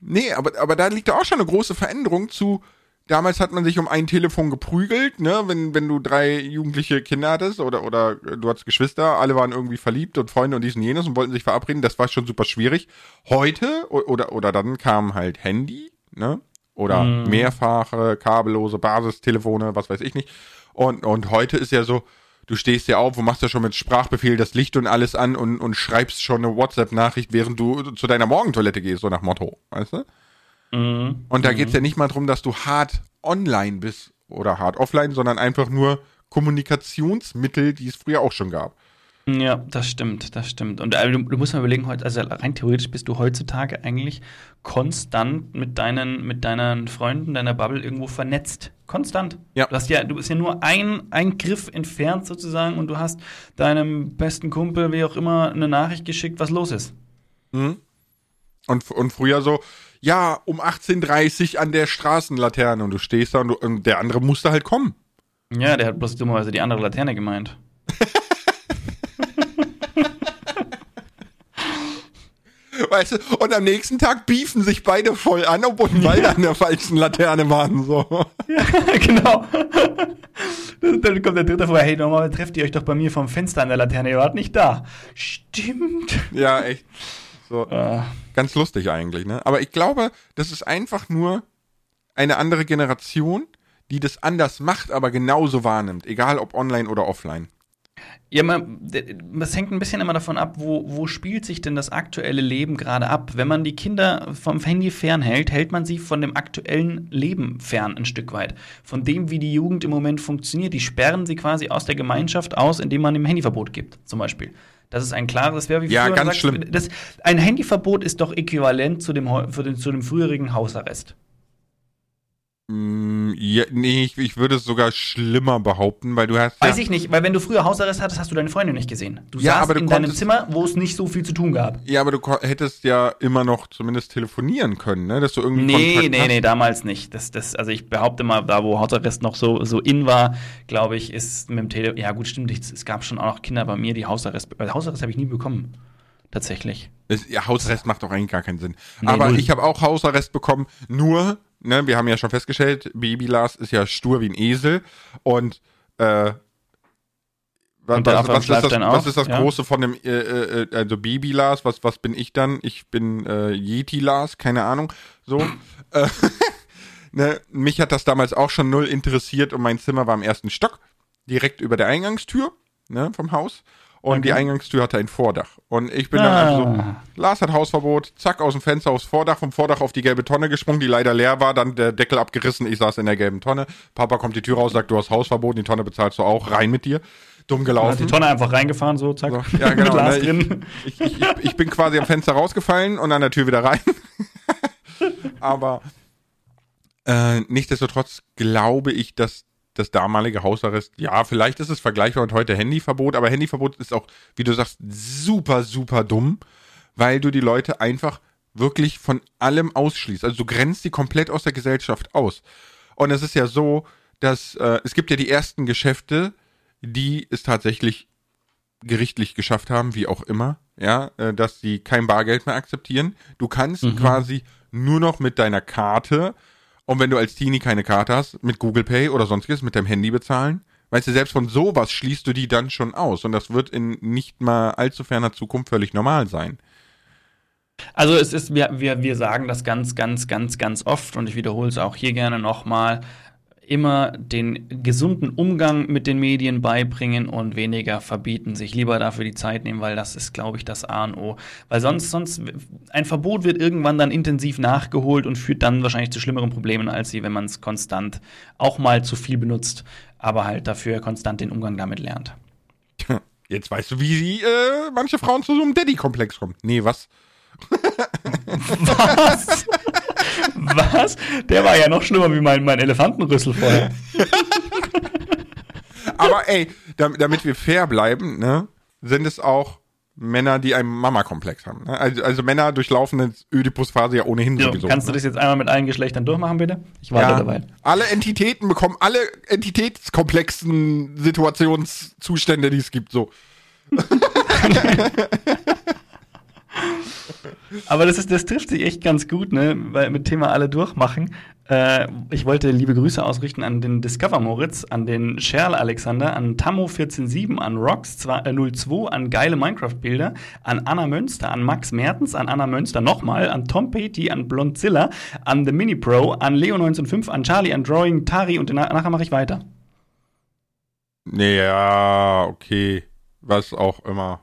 nee, aber, aber da liegt auch schon eine große Veränderung zu, damals hat man sich um ein Telefon geprügelt, ne, wenn, wenn du drei jugendliche Kinder hattest oder, oder du hattest Geschwister, alle waren irgendwie verliebt und Freunde und dies und jenes und wollten sich verabreden, das war schon super schwierig. Heute, oder, oder dann kam halt Handy, ne, oder mm. mehrfache kabellose Basistelefone, was weiß ich nicht. Und, und heute ist ja so, du stehst ja auf und machst ja schon mit Sprachbefehl das Licht und alles an und, und schreibst schon eine WhatsApp-Nachricht, während du zu deiner Morgentoilette gehst, so nach Motto, weißt du? Mhm. Und da mhm. geht es ja nicht mal darum, dass du hart online bist oder hart offline, sondern einfach nur Kommunikationsmittel, die es früher auch schon gab. Ja, das stimmt, das stimmt. Und äh, du, du, musst mal überlegen, also rein theoretisch bist du heutzutage eigentlich konstant mit deinen, mit deinen Freunden, deiner Bubble irgendwo vernetzt. Konstant. Ja. Du, hast ja, du bist ja nur ein, ein Griff entfernt sozusagen und du hast deinem besten Kumpel, wie auch immer, eine Nachricht geschickt, was los ist. Mhm. Und, und früher so, ja, um 18.30 Uhr an der Straßenlaterne und du stehst da und, du, und der andere musste halt kommen. Ja, der hat bloß dummerweise die andere Laterne gemeint. Weißt du, und am nächsten Tag beefen sich beide voll an, obwohl beide an der falschen Laterne waren, so. Ja, genau. Dann kommt der dritte vor, hey, normal trefft ihr euch doch bei mir vom Fenster an der Laterne, ihr wart nicht da. Stimmt. Ja, echt. So. Ah. Ganz lustig eigentlich, ne? Aber ich glaube, das ist einfach nur eine andere Generation, die das anders macht, aber genauso wahrnimmt, egal ob online oder offline. Ja, man, das hängt ein bisschen immer davon ab, wo, wo spielt sich denn das aktuelle Leben gerade ab. Wenn man die Kinder vom Handy fernhält, hält man sie von dem aktuellen Leben fern ein Stück weit. Von dem, wie die Jugend im Moment funktioniert. Die sperren sie quasi aus der Gemeinschaft aus, indem man ihm Handyverbot gibt, zum Beispiel. Das ist ein klares, wäre wie Ja, ganz sagst, schlimm. Das, ein Handyverbot ist doch äquivalent zu dem, den, zu dem früherigen Hausarrest. Mm, Ja, nee, ich, ich würde es sogar schlimmer behaupten, weil du hast Weiß ja, ich nicht, weil wenn du früher Hausarrest hattest, hast du deine Freundin nicht gesehen. Du Ja, saßt aber du in deinem Zimmer, wo es nicht so viel zu tun gab. ja, aber du hättest ja immer noch zumindest telefonieren können, ne? Dass du irgendwie Nee, Kontakt nee, hast. nee, damals nicht. Das, das, also ich behaupte mal, da wo Hausarrest noch so, so in war, glaube ich, ist mit dem Tele. Ja, gut, stimmt. Es, es gab schon auch noch Kinder bei mir, die Hausarrest. Weil Hausarrest habe ich nie bekommen. Tatsächlich. Es, ja, Hausarrest macht doch eigentlich gar keinen Sinn. Nee, aber null. ich habe auch Hausarrest bekommen, nur, ne, wir haben ja schon festgestellt, Baby Lars ist ja stur wie ein Esel und äh, der was, Affe was, ist das, was ist das ja. Große von dem, äh, äh, äh, also Baby Lars, was, was bin ich dann? Ich bin äh, Yeti Lars, keine Ahnung, so. äh, ne, mich hat das damals auch schon null interessiert und mein Zimmer war im ersten Stock, direkt über der Eingangstür, ne, vom Haus. Und die Okay. Eingangstür hatte ein Vordach. Und ich bin dann einfach so, Ah. Lars hat Hausverbot, zack, aus dem Fenster aufs Vordach, vom Vordach auf die gelbe Tonne gesprungen, die leider leer war, dann der Deckel abgerissen, ich saß in der gelben Tonne. Papa kommt die Tür raus, sagt, du hast Hausverbot, die Tonne bezahlst du auch, rein mit dir. Dumm Hat gelaufen. die Tonne einfach reingefahren, so, zack. So, ja, genau, mit Glas ne, drin. Ich, ich, ich, ich bin quasi am Fenster rausgefallen und an der Tür wieder rein. Aber äh, nichtsdestotrotz glaube ich, dass das damalige Hausarrest, ja, vielleicht ist es vergleichbar mit heute Handyverbot, aber Handyverbot ist auch, wie du sagst, super, super dumm, weil du die Leute einfach wirklich von allem ausschließt. Also du grenzt die komplett aus der Gesellschaft aus. Und es ist ja so, dass äh, es gibt ja die ersten Geschäfte, die es tatsächlich gerichtlich geschafft haben, wie auch immer, ja, äh, dass sie kein Bargeld mehr akzeptieren. Du kannst quasi nur noch mit deiner Karte und wenn du als Teenie keine Karte hast, mit Google Pay oder sonstiges, mit deinem Handy bezahlen. Weißt du, selbst von sowas schließt du die dann schon aus und das wird in nicht mal allzu ferner Zukunft völlig normal sein. Also es ist, wir, wir, wir sagen das ganz, ganz, ganz, ganz oft und ich wiederhole es auch hier gerne nochmal. Immer den gesunden Umgang mit den Medien beibringen und weniger verbieten. Sich lieber dafür die Zeit nehmen, weil das ist, glaube ich, das A und O. Weil sonst, sonst, ein Verbot wird irgendwann dann intensiv nachgeholt und führt dann wahrscheinlich zu schlimmeren Problemen, als sie, wenn man es konstant auch mal zu viel benutzt, aber halt dafür konstant den Umgang damit lernt. Jetzt weißt du, wie sie, äh, manche Frauen zu so einem Daddy-Komplex kommen. Nee, was? Was? Was? Der war ja noch schlimmer wie mein, mein Elefantenrüssel vorher. Aber ey, damit, wir fair bleiben, ne, sind es auch Männer, die einen Mama-Komplex haben. Ne? Also, also Männer durchlaufen eine Ödipus-Phase ja ohnehin So, sowieso. kannst du ne? das jetzt einmal mit allen Geschlechtern durchmachen, bitte? Ich warte ja, dabei. alle Entitäten bekommen alle entitätskomplexen Situationszustände, die es gibt. So. Aber das, ist, das trifft sich echt ganz gut, ne? Weil mit Thema alle durchmachen. Äh, ich wollte liebe Grüße ausrichten an den Discover Moritz, an den Sherl Alexander, an Tammo147, an Rox 02, an geile Minecraft-Bilder, an Anna Münster, an Max Mertens, an Anna Münster nochmal, an Tom Petty, an Blondzilla, an The Mini Pro, an Leo195, an Charlie, an Drawing, Tari und na- nachher mache ich weiter. Nee, ja, okay. Was auch immer.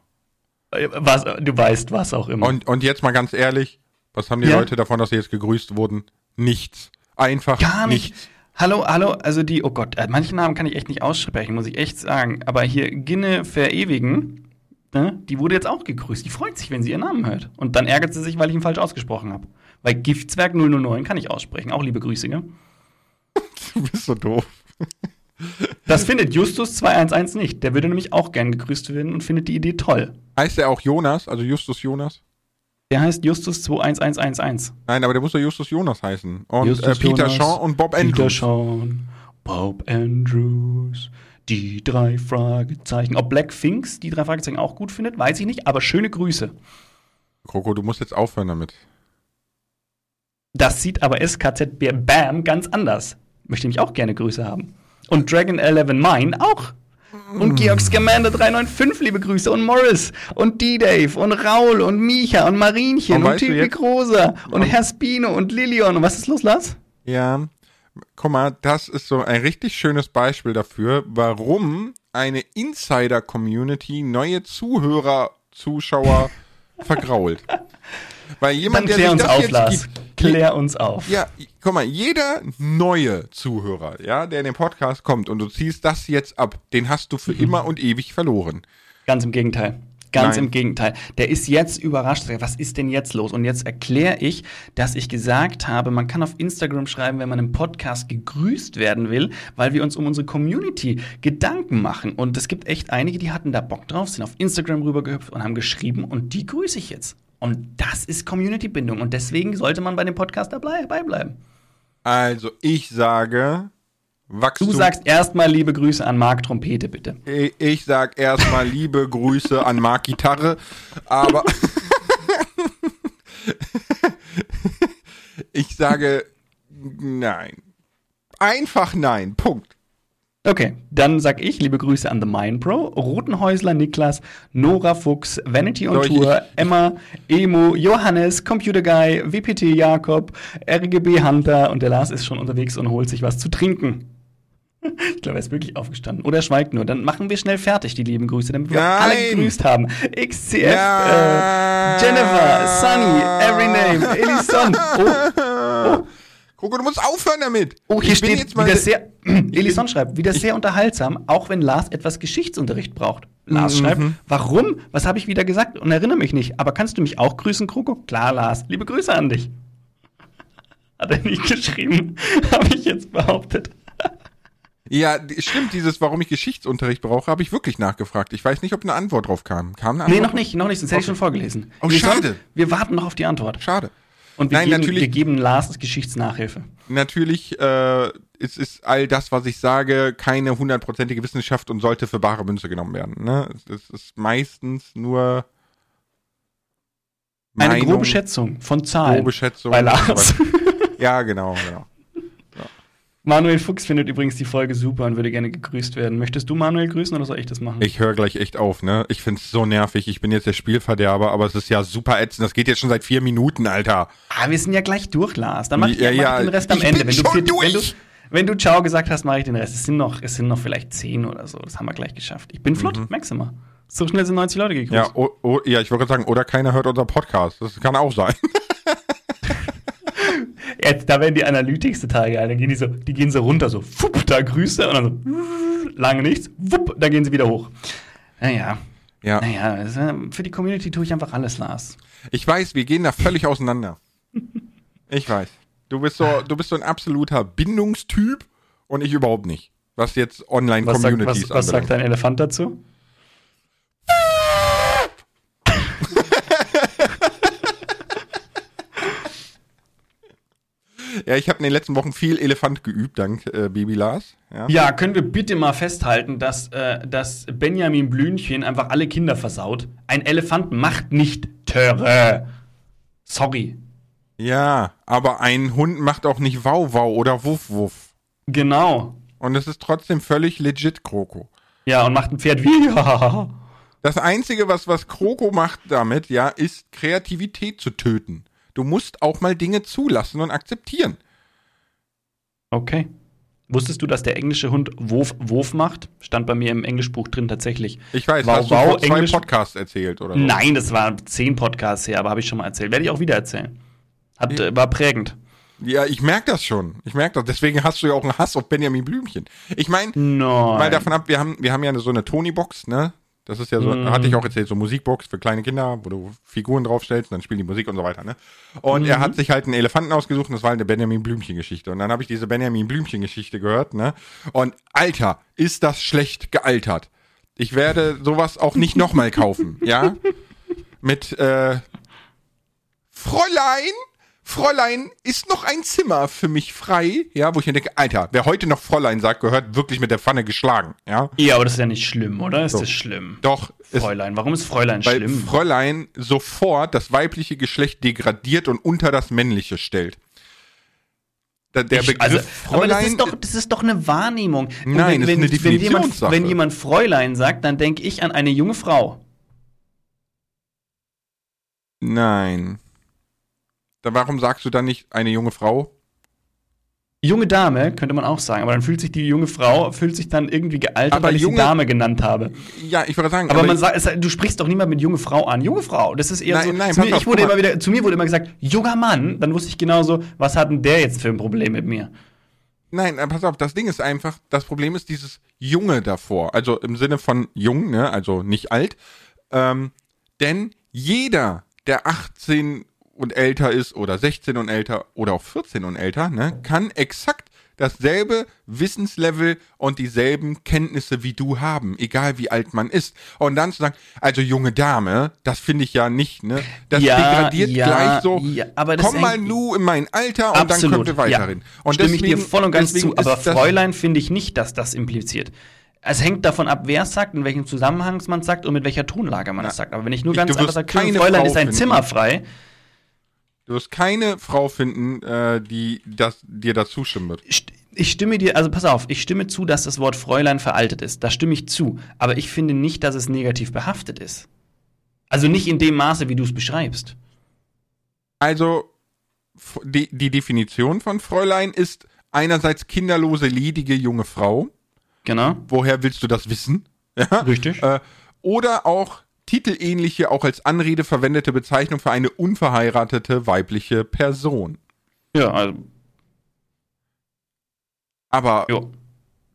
Was, du weißt, was auch immer. Und, und jetzt mal ganz ehrlich, was haben die Ja. Leute davon, dass sie jetzt gegrüßt wurden? Nichts. Einfach Gar nicht. nichts. Hallo, hallo, also die, oh Gott, äh, manche Namen kann ich echt nicht aussprechen, muss ich echt sagen. Aber hier Ginne Verewigen, ne, die wurde jetzt auch gegrüßt. Die freut sich, wenn sie ihren Namen hört. Und dann ärgert sie sich, weil ich ihn falsch ausgesprochen habe. Weil Giftzwerg 009 kann ich aussprechen. Auch liebe Grüße, gell? Du bist so doof. Das findet Justus 211 nicht. Der würde nämlich auch gern gegrüßt werden und findet die Idee toll. Heißt er auch Jonas, also Justus Jonas? Der heißt Justus 21111. Nein, aber der muss doch Justus Jonas heißen. Und Justus äh, Peter Jonas, Shaw und Bob Peter Andrews. Sean, Bob Andrews, die drei Fragezeichen. Ob Black Finks die drei Fragezeichen auch gut findet, weiß ich nicht, aber schöne Grüße. Kroko, du musst jetzt aufhören damit. Das sieht aber SKZ Bam ganz anders. Möchte nämlich auch gerne Grüße haben. Und Dragon 11 Mine auch. Und Georg Scamander 395, liebe Grüße. Und Morris. Und D-Dave. Und Raul. Und Micha. Und Marienchen. Und Und, Typik jetzt- Rosa. Und Herr Spino. Und Lilion. Und was ist los, Lars? Ja, guck mal, das ist so ein richtig schönes Beispiel dafür, warum eine Insider-Community neue Zuhörer, Zuschauer vergrault. Weil jemand, Dann der klär sich uns auf, Lars. gibt, Klär uns auf. Ja, guck mal, jeder neue Zuhörer, ja, der in den Podcast kommt und du ziehst das jetzt ab, den hast du für Mhm. immer und ewig verloren. Ganz im Gegenteil. Ganz Nein. im Gegenteil. Der ist jetzt überrascht. Was ist denn jetzt los? Und jetzt erkläre ich, dass ich gesagt habe, man kann auf Instagram schreiben, wenn man im Podcast gegrüßt werden will, weil wir uns um unsere Community Gedanken machen. Und es gibt echt einige, die hatten da Bock drauf, sind auf Instagram rübergehüpft und haben geschrieben und die grüße ich jetzt. Und das ist Community-Bindung. Und deswegen sollte man bei dem Podcast dabei bleiben. Also, ich sage Wachstum. Du sagst erstmal liebe Grüße an Marc Trompete, bitte. Ich, ich sag erstmal liebe Grüße an Marc Gitarre, aber ich sage nein. Einfach nein. Punkt. Okay, dann sag ich liebe Grüße an The Mind Pro, Rotenhäusler Niklas, Nora Fuchs, Vanity on Tour, Emma, Emo, Johannes, Computer Guy, WPT Jakob, RGB Hunter und der Lars ist schon unterwegs und holt sich was zu trinken. Ich glaube, er ist wirklich aufgestanden. Oder er schweigt nur. Dann machen wir schnell fertig, die lieben Grüße, damit wir Nein. alle gegrüßt haben. XCF, Ja. äh, Jennifer, Sunny, Every Name, Elison. Oh, Coco, du musst aufhören damit. Oh, hier Ich steht, jetzt mal wieder sehr, Elison schreibt, wieder sehr unterhaltsam, auch wenn Lars etwas Geschichtsunterricht braucht. Lars Mhm. schreibt, warum? Was habe ich wieder gesagt? Und erinnere mich nicht. Aber kannst du mich auch grüßen, Kroko? Klar, Lars. Liebe Grüße an dich. Hat er nicht geschrieben, habe ich jetzt behauptet. Ja, stimmt, dieses, warum ich Geschichtsunterricht brauche, habe ich wirklich nachgefragt. Ich weiß nicht, ob eine Antwort drauf kam. Kam eine Nee, Antwort? noch nicht, noch nicht, sonst hätte ich schon vorgelesen. Oh, Elison, schade. Wir warten noch auf die Antwort. Schade. Und wir, Nein, geben, natürlich- wir geben Lars Geschichtsnachhilfe. Natürlich äh, es ist all das, was ich sage, keine hundertprozentige Wissenschaft und sollte für bare Münze genommen werden. Ne? Es, ist meistens nur Eine Meinung, grobe Schätzung von Zahlen grobe Schätzung. bei Lars. Ja, genau, genau. Manuel Fuchs findet übrigens die Folge super und würde gerne gegrüßt werden. Möchtest du Manuel grüßen oder soll ich das machen? Ich höre gleich echt auf, ne? Ich find's so nervig. Ich bin jetzt der Spielverderber, aber es ist ja super ätzend. Das geht jetzt schon seit vier Minuten, Alter. Ah, wir sind ja gleich durch, Lars. Dann mach ich, Ja, mach ja, ich den Rest am ich Ende. bin Wenn du, wenn, du, wenn du Ciao gesagt hast, mache ich den Rest. Es sind, noch, es sind noch vielleicht zehn oder so. Das haben wir gleich geschafft. Ich bin flott, merkst du mal. So schnell sind 90 Leute gegrüßt. Mhm. Ja, oh, oh, ja ich wollte sagen, oder keiner hört unser Podcast. Das kann auch sein. Da werden die Analytics total geil. Dann gehen die so, die gehen so runter, so, fupp, da Grüße und dann so, lange nichts, wupp, da gehen sie wieder hoch. Naja, Ja. naja, das, äh, für die Community tue ich einfach alles, Lars. Ich weiß, wir gehen da völlig auseinander. Ich weiß. Du bist so, du bist so ein absoluter Bindungstyp und ich überhaupt nicht. Was jetzt Was, sagt, Online-Communities was, was sagt dein Elefant dazu? Ja, ich habe in den letzten Wochen viel Elefant geübt, dank äh, Baby Lars. Ja. Ja, können wir bitte mal festhalten, dass, äh, dass Benjamin Blümchen einfach alle Kinder versaut? Ein Elefant macht nicht Töre. Sorry. ja, aber ein Hund macht auch nicht Wow oder Wuff Wuff. Genau. Und es ist trotzdem völlig legit, Kroko. Ja, und macht ein Pferd wie. Das Einzige, was, was Kroko macht damit, ja, ist Kreativität zu töten. Du musst auch mal Dinge zulassen und akzeptieren. Okay. Wusstest du, dass der englische Hund Wurf, Wurf macht? Stand bei mir im Englischbuch drin tatsächlich. Ich weiß, Wow, hast du wow, vor zwei Englisch- Podcasts erzählt, oder so? Nein, das waren zehn Podcasts her, aber habe ich schon mal erzählt. Werde ich auch wieder erzählen. Hat, äh, war prägend. Ja, ich merke das schon. Ich merke das. Deswegen hast du ja auch einen Hass auf Benjamin Blümchen. Ich meine, mal davon ab, wir haben, wir haben ja so eine Tony-Box, ne? Das ist ja so, Mhm. hatte ich auch erzählt, so Musikbox für kleine Kinder, wo du Figuren draufstellst, dann spielen die Musik und so weiter, ne? Und Mhm. er hat sich halt einen Elefanten ausgesucht und das war eine Benjamin Blümchen-Geschichte. Und dann habe ich diese Benjamin Blümchen-Geschichte gehört, ne? Und Alter, ist das schlecht gealtert. Ich werde sowas auch nicht nochmal kaufen, ja? Mit, äh, Fräulein, Fräulein, ist noch ein Zimmer für mich frei? Ja, wo ich mir denke, Alter, wer heute noch Fräulein sagt, gehört wirklich mit der Pfanne geschlagen, ja? ja, aber das ist ja nicht schlimm, oder? Ist So. das schlimm? Doch, Fräulein. Warum ist Fräulein weil schlimm? Fräulein sofort das weibliche Geschlecht degradiert und unter das männliche stellt. Der Ich- Begriff also, aber Fräulein, das ist, doch, das ist doch eine Wahrnehmung. Nein, das ist eine wenn, jemand, wenn jemand Fräulein sagt, dann denke ich an eine junge Frau. nein. Warum sagst du dann nicht eine junge Frau? Junge Dame könnte man auch sagen, aber dann fühlt sich die junge Frau, fühlt sich dann irgendwie gealtert, Aber weil ich junge- sie Dame genannt habe. Ja, ich würde sagen, Aber, man sagt, es, du sprichst doch niemand mit junge Frau an. Junge Frau, das ist eher Nein, so. nein, zu, mir, ich wurde immer wieder, zu mir wurde immer gesagt, junger Mann. Dann wusste ich genauso, was hat denn der jetzt für ein Problem mit mir? Nein, äh, pass auf, das Ding ist einfach, das Problem ist dieses Junge davor. Also im Sinne von jung, ne, also nicht alt. Ähm, Denn jeder, der 18 und älter ist oder 16 und älter oder auch 14 und älter, ne, kann exakt dasselbe Wissenslevel und dieselben Kenntnisse wie du haben, egal wie alt man ist. Und dann zu sagen, also junge Dame, das finde ich ja nicht, ne? Das Ja, degradiert ja, gleich so, ja, aber komm mal nu in mein Alter und dann können wir weiterhin. Ja. Und Stimme ich dir voll und ganz deswegen zu. Aber Fräulein finde ich nicht, dass das impliziert. Es hängt davon ab, wer es sagt, in welchem Zusammenhang man es sagt und mit welcher Tonlage man es sagt. Aber wenn ich nur Ich- ganz du einfach sage, Fräulein Frau ist ein finden. Zimmer frei, Du wirst keine Frau finden, äh, die das, dir das zustimmen wird. Ich stimme dir, also pass auf, ich stimme zu, dass das Wort Fräulein veraltet ist. Da stimme ich zu. Aber ich finde nicht, dass es negativ behaftet ist. Also nicht in dem Maße, wie du es beschreibst. Also, die, die Definition von Fräulein ist einerseits kinderlose, ledige junge Frau. Genau. Woher willst du das wissen? Ja? Richtig. Äh, oder auch titelähnliche, auch als Anrede verwendete Bezeichnung für eine unverheiratete weibliche Person. Ja, also, Aber, jo.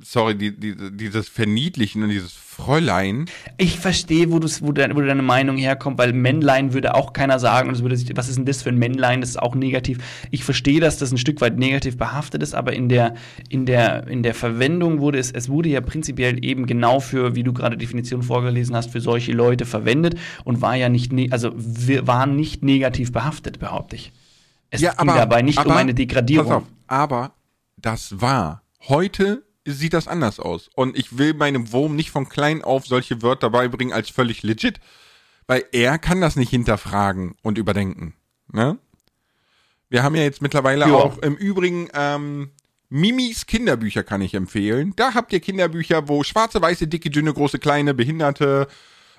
Sorry, die, die, dieses Verniedlichen und dieses Fräulein, Ich verstehe, wo, wo, de, wo deine Meinung herkommt, weil Männlein würde auch keiner sagen. Und es würde sich, was ist denn das für ein Männlein? Das ist auch negativ. Ich verstehe, dass das ein Stück weit negativ behaftet ist, aber in der, in der, in der Verwendung wurde es, es wurde ja prinzipiell eben genau für, wie du gerade Definition vorgelesen hast, für solche Leute verwendet und war ja nicht, ne, also war nicht negativ behaftet, behaupte ich. Es ging dabei nicht um aber- eine Degradierung. Pass auf, aber das war. Heute sieht das anders aus. Und ich will meinem Wurm nicht von klein auf solche Wörter beibringen als völlig legit. Weil er kann das nicht hinterfragen und überdenken. Ne? Wir haben ja jetzt mittlerweile Ja. auch im Übrigen ähm, Mimis Kinderbücher kann ich empfehlen. Da habt ihr Kinderbücher, wo schwarze, weiße, dicke, dünne, große, kleine, Behinderte,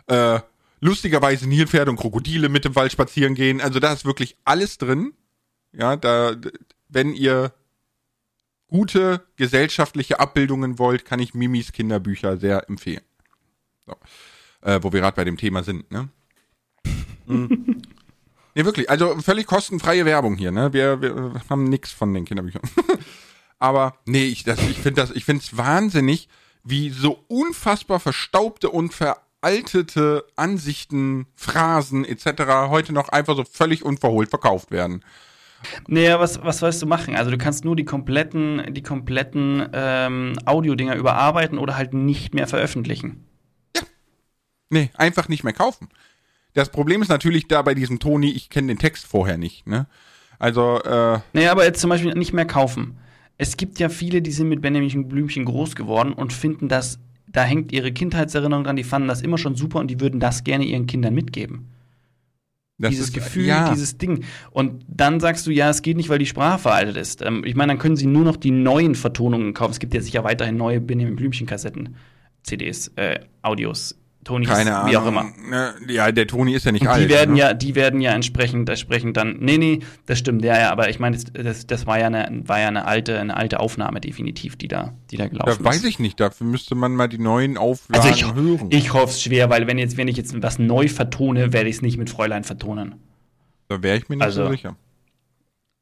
äh, lustigerweise Nilpferde und Krokodile mit im Wald spazieren gehen. Also da ist wirklich alles drin. Ja, da, wenn ihr gute gesellschaftliche Abbildungen wollt, kann ich Mimis Kinderbücher sehr empfehlen. So. Äh, wo wir gerade bei dem Thema sind, ne? Mhm. Nee, wirklich. Also völlig kostenfreie Werbung hier, ne? Wir, wir haben nix von den Kinderbüchern. Aber nee, ich, das, ich finde das, ich finde es wahnsinnig, wie so unfassbar verstaubte und veraltete Ansichten, Phrasen etc. heute noch einfach so völlig unverhohlt verkauft werden. Naja, was, was sollst du machen? Also du kannst nur die kompletten, die kompletten ähm, Audiodinger überarbeiten oder halt nicht mehr veröffentlichen. Nee, einfach nicht mehr kaufen. Das Problem ist natürlich da bei diesem Toni, ich kenne den Text vorher nicht, ne? Also, äh, Naja, aber jetzt zum Beispiel nicht mehr kaufen. Es gibt ja viele, die sind mit Benjamin Blümchen groß geworden und finden das, da hängt ihre Kindheitserinnerung dran, die fanden das immer schon super und die würden das gerne ihren Kindern mitgeben. Das dieses ist, Gefühl, ja, dieses Ding. Und dann sagst du, ja, es geht nicht, weil die Sprache veraltet ist. Ähm, ich meine, dann können sie nur noch die neuen Vertonungen kaufen. Es gibt ja sicher weiterhin neue Benjamin Blümchen-Kassetten, CDs, äh, Audios, Tonys, keine Ahnung. wie auch immer. Ne, ja, der Toni ist ja nicht Und alt. die werden ne? ja, die werden ja entsprechend, entsprechend dann. Nee, nee, das stimmt, ja, ja, aber ich meine, das, das, das war ja eine, war ja eine alte, eine alte Aufnahme, definitiv, die da, die da gelaufen Das weiß ist. ich nicht, dafür müsste man mal die neuen Auflagen Also ich, hören. ich hoffe es schwer, weil wenn jetzt, wenn ich jetzt was neu vertone, werde ich es nicht mit Fräulein vertonen. da wäre ich mir nicht also- so sicher.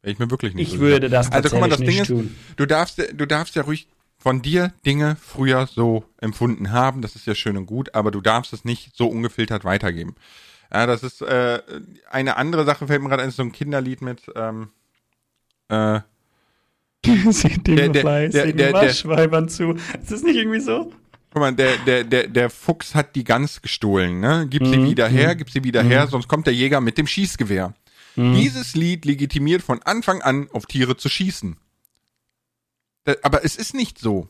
Wäre ich mir wirklich nicht Ich so würde sicher. das Also guck mal, das Ding ist, tun. du darfst, du darfst ja ruhig von dir Dinge früher so empfunden haben, das ist ja schön und gut, aber du darfst es nicht so ungefiltert weitergeben. Ja, das ist äh, eine andere Sache, fällt mir gerade ein, so ein Kinderlied mit, ähm, äh, Seht Der- der- der- der- Waschweibern zu. Ist das nicht irgendwie so? Guck mal, der, der, der, der Fuchs hat die Gans gestohlen, ne? Gib sie Mhm, wieder her, gib sie wieder Mhm. her, sonst kommt der Jäger mit dem Schießgewehr. Mhm. Dieses Lied legitimiert von Anfang an, auf Tiere zu schießen. Aber es ist nicht so.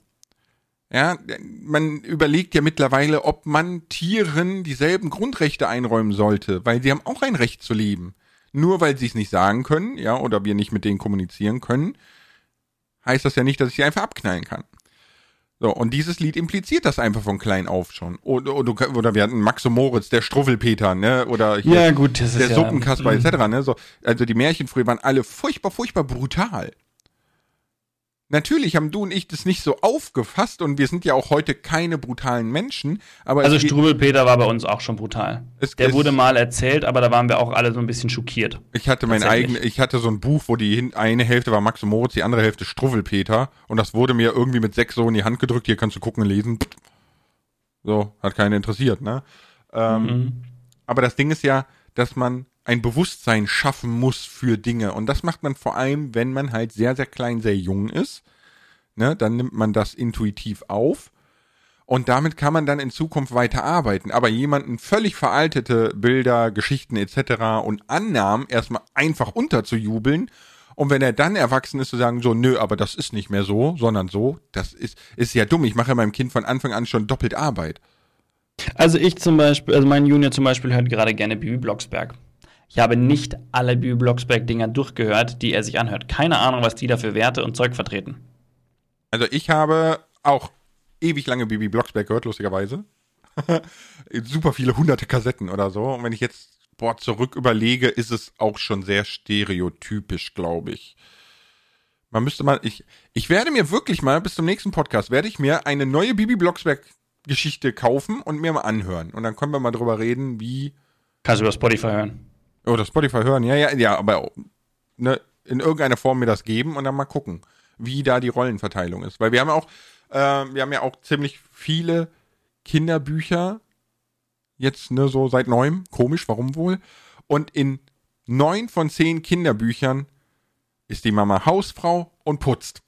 Ja, man überlegt ja mittlerweile, ob man Tieren dieselben Grundrechte einräumen sollte, weil sie haben auch ein Recht zu leben. Nur weil sie es nicht sagen können, ja, oder wir nicht mit denen kommunizieren können, heißt das ja nicht, dass ich sie einfach abknallen kann. So, und dieses Lied impliziert das einfach von klein auf schon. Oder, oder, oder wir hatten Max und Moritz, der Struffelpeter, ne? Oder hier Ja, gut, das ist der ja, Suppenkasper Mhm. etc. Ne? So, also die Märchen früher waren alle furchtbar, furchtbar brutal. Natürlich haben du und ich das nicht so aufgefasst und wir sind ja auch heute keine brutalen Menschen, aber Also Strubelpeter war bei uns auch schon brutal. Der wurde mal erzählt, aber da waren wir auch alle so ein bisschen schockiert. ich hatte mein eigenes, ich hatte so ein Buch, wo die eine Hälfte war Max und Moritz, die andere Hälfte Struffelpeter und das wurde mir irgendwie mit sechs so in die Hand gedrückt, hier kannst du gucken und lesen. So, hat keinen interessiert, ne? Ähm, Mhm. Aber das Ding ist ja, dass man ein Bewusstsein schaffen muss für Dinge. Und das macht man vor allem, wenn man halt sehr, sehr klein, sehr jung ist. Ne, dann nimmt man das intuitiv auf. Und damit kann man dann in Zukunft weiter arbeiten. Aber jemanden völlig veraltete Bilder, Geschichten etc. und Annahmen erstmal einfach unterzujubeln und wenn er dann erwachsen ist, zu sagen, so, nö, aber das ist nicht mehr so, sondern so, das ist, ist ja dumm. Ich mache meinem Kind von Anfang an schon doppelt Arbeit. Also ich zum Beispiel, also mein Junior zum Beispiel hört gerade gerne Bibi Blocksberg. Ich habe nicht alle Bibi Blocksberg-Dinger durchgehört, die er sich anhört. Keine Ahnung, was die da für Werte und Zeug vertreten. Also ich habe auch ewig lange Bibi Blocksberg gehört, lustigerweise. Super viele hunderte Kassetten oder so. Und wenn ich jetzt boah, zurück überlege, ist es auch schon sehr stereotypisch, glaube ich. Man müsste mal, ich, ich werde mir wirklich mal bis zum nächsten Podcast, werde ich mir eine neue Bibi Blocksberg Geschichte kaufen und mir mal anhören. Und dann können wir mal drüber reden, wie. Kannst du über Spotify hören? Oder Spotify hören, ja, ja, ja, aber ne, in irgendeiner Form mir das geben und dann mal gucken, wie da die Rollenverteilung ist. Weil wir haben auch, äh, wir haben ja auch ziemlich viele Kinderbücher Jetzt, ne, so seit neuem. Komisch, warum wohl? Und in neun von zehn Kinderbüchern ist die Mama Hausfrau und putzt.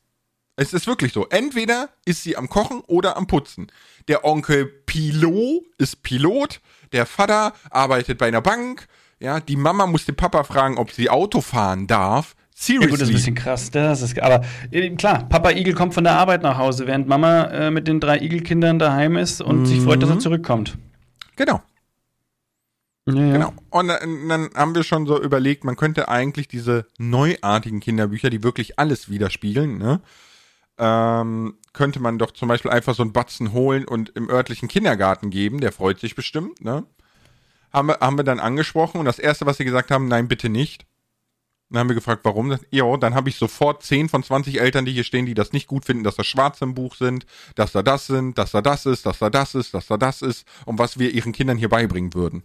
Es ist wirklich so. Entweder ist sie am Kochen oder am Putzen. Der Onkel Pilot ist Pilot. Der Vater arbeitet bei einer Bank. Ja, die Mama muss den Papa fragen, ob sie Auto fahren darf. Seriously. Ja gut, das ist ein bisschen krass. Das ist, aber äh, klar, Papa Igel kommt von der Arbeit nach Hause, während Mama äh, mit den drei Igelkindern daheim ist und mhm. sich freut, dass er zurückkommt. Genau. Ja, ja. Genau. Und dann, dann haben wir schon so überlegt, man könnte eigentlich diese neuartigen Kinderbücher, die wirklich alles widerspiegeln, ne? Ähm, könnte man doch zum Beispiel einfach so einen Batzen holen und im örtlichen Kindergarten geben, der freut sich bestimmt, ne? Haben wir, haben wir dann angesprochen und das erste, was sie gesagt haben, nein, bitte nicht. Dann haben wir gefragt, warum. Ja, dann habe ich sofort 10 von 20 Eltern, die hier stehen, die das nicht gut finden, dass da Schwarze im Buch sind, dass da das sind, dass da das ist, dass da das ist, dass da das ist und was wir ihren Kindern hier beibringen würden.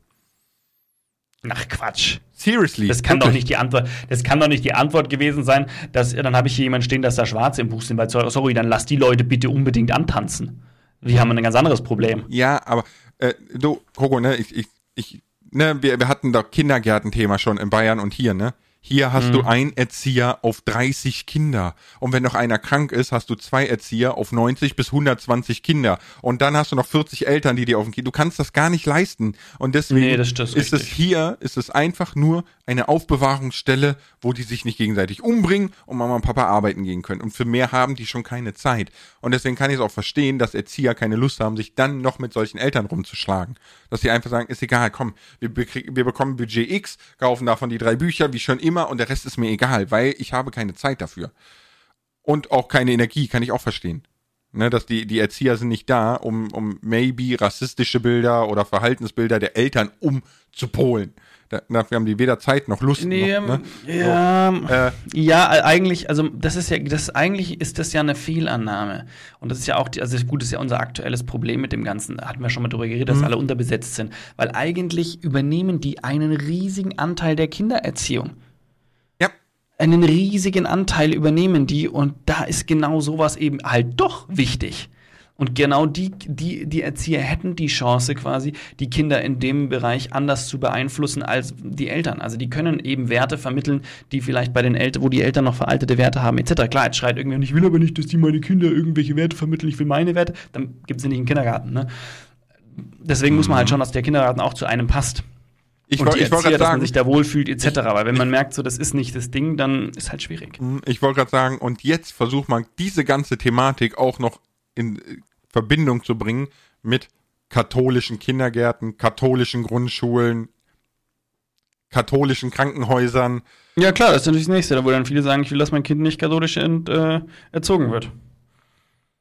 Ach Quatsch. Seriously. Das kann wirklich? doch nicht die Antwort. Das kann doch nicht die Antwort gewesen sein, dass dann habe ich hier jemanden stehen, dass da Schwarze im Buch sind, weil sorry, dann lass die Leute bitte unbedingt antanzen. Wir haben ein ganz anderes Problem. Ja, aber äh, du, Coco, ne, ich, ich, ich, ne, wir, wir hatten doch Kindergärtenthema schon in Bayern und hier, ne? Hier hast mhm. du einen Erzieher auf 30 Kinder. Und wenn noch einer krank ist, hast du zwei Erzieher auf 90 bis 120 Kinder. Und dann hast du noch 40 Eltern, die dir auf dem Kind. Du kannst das gar nicht leisten. Und deswegen nee, ist, ist es hier, ist es einfach nur eine Aufbewahrungsstelle, wo die sich nicht gegenseitig umbringen und Mama und Papa arbeiten gehen können. Und für mehr haben die schon keine Zeit. Und deswegen kann ich es auch verstehen, dass Erzieher keine Lust haben, sich dann noch mit solchen Eltern rumzuschlagen. Dass sie einfach sagen, ist egal, komm, wir, wir bekommen Budget X, kaufen davon die drei Bücher, wie schon immer immer und der Rest ist mir egal, weil ich habe keine Zeit dafür. Und auch keine Energie, kann ich auch verstehen. Ne, dass die, die Erzieher sind nicht da, um, um maybe rassistische Bilder oder Verhaltensbilder der Eltern umzupolen. dafür haben die weder Zeit noch Lust. Nee, noch, ne? ja, so, äh, ja, eigentlich, also das ist ja, das eigentlich ist das ja eine Fehlannahme. Und das ist ja auch, die, also gut, das ist ja unser aktuelles Problem mit dem Ganzen. Da hatten wir schon mal drüber geredet, dass mhm. alle unterbesetzt sind. Weil eigentlich übernehmen die einen riesigen Anteil der Kindererziehung einen riesigen Anteil übernehmen die und da ist genau sowas eben halt doch wichtig. Und genau die, die, die Erzieher hätten die Chance quasi, die Kinder in dem Bereich anders zu beeinflussen als die Eltern. Also die können eben Werte vermitteln, die vielleicht bei den Eltern, wo die Eltern noch veraltete Werte haben, etc. Klar, jetzt schreit irgendwer, ich will aber nicht, dass die meine Kinder irgendwelche Werte vermitteln, ich will meine Werte, dann gibt es sie nicht im Kindergarten. Ne? Deswegen mhm. muss man halt mhm. schauen, dass der Kindergarten auch zu einem passt. Ich wollte gerade sagen, dass man sich da wohlfühlt etc. Aber wenn man merkt, so das ist nicht das Ding, dann ist halt schwierig. Hm, ich wollte gerade sagen, und jetzt versucht man diese ganze Thematik auch noch in äh, Verbindung zu bringen mit katholischen Kindergärten, katholischen Grundschulen, katholischen Krankenhäusern. Ja klar, das ist natürlich das Nächste, da wo dann viele sagen, ich will, dass mein Kind nicht katholisch ent, äh, erzogen wird.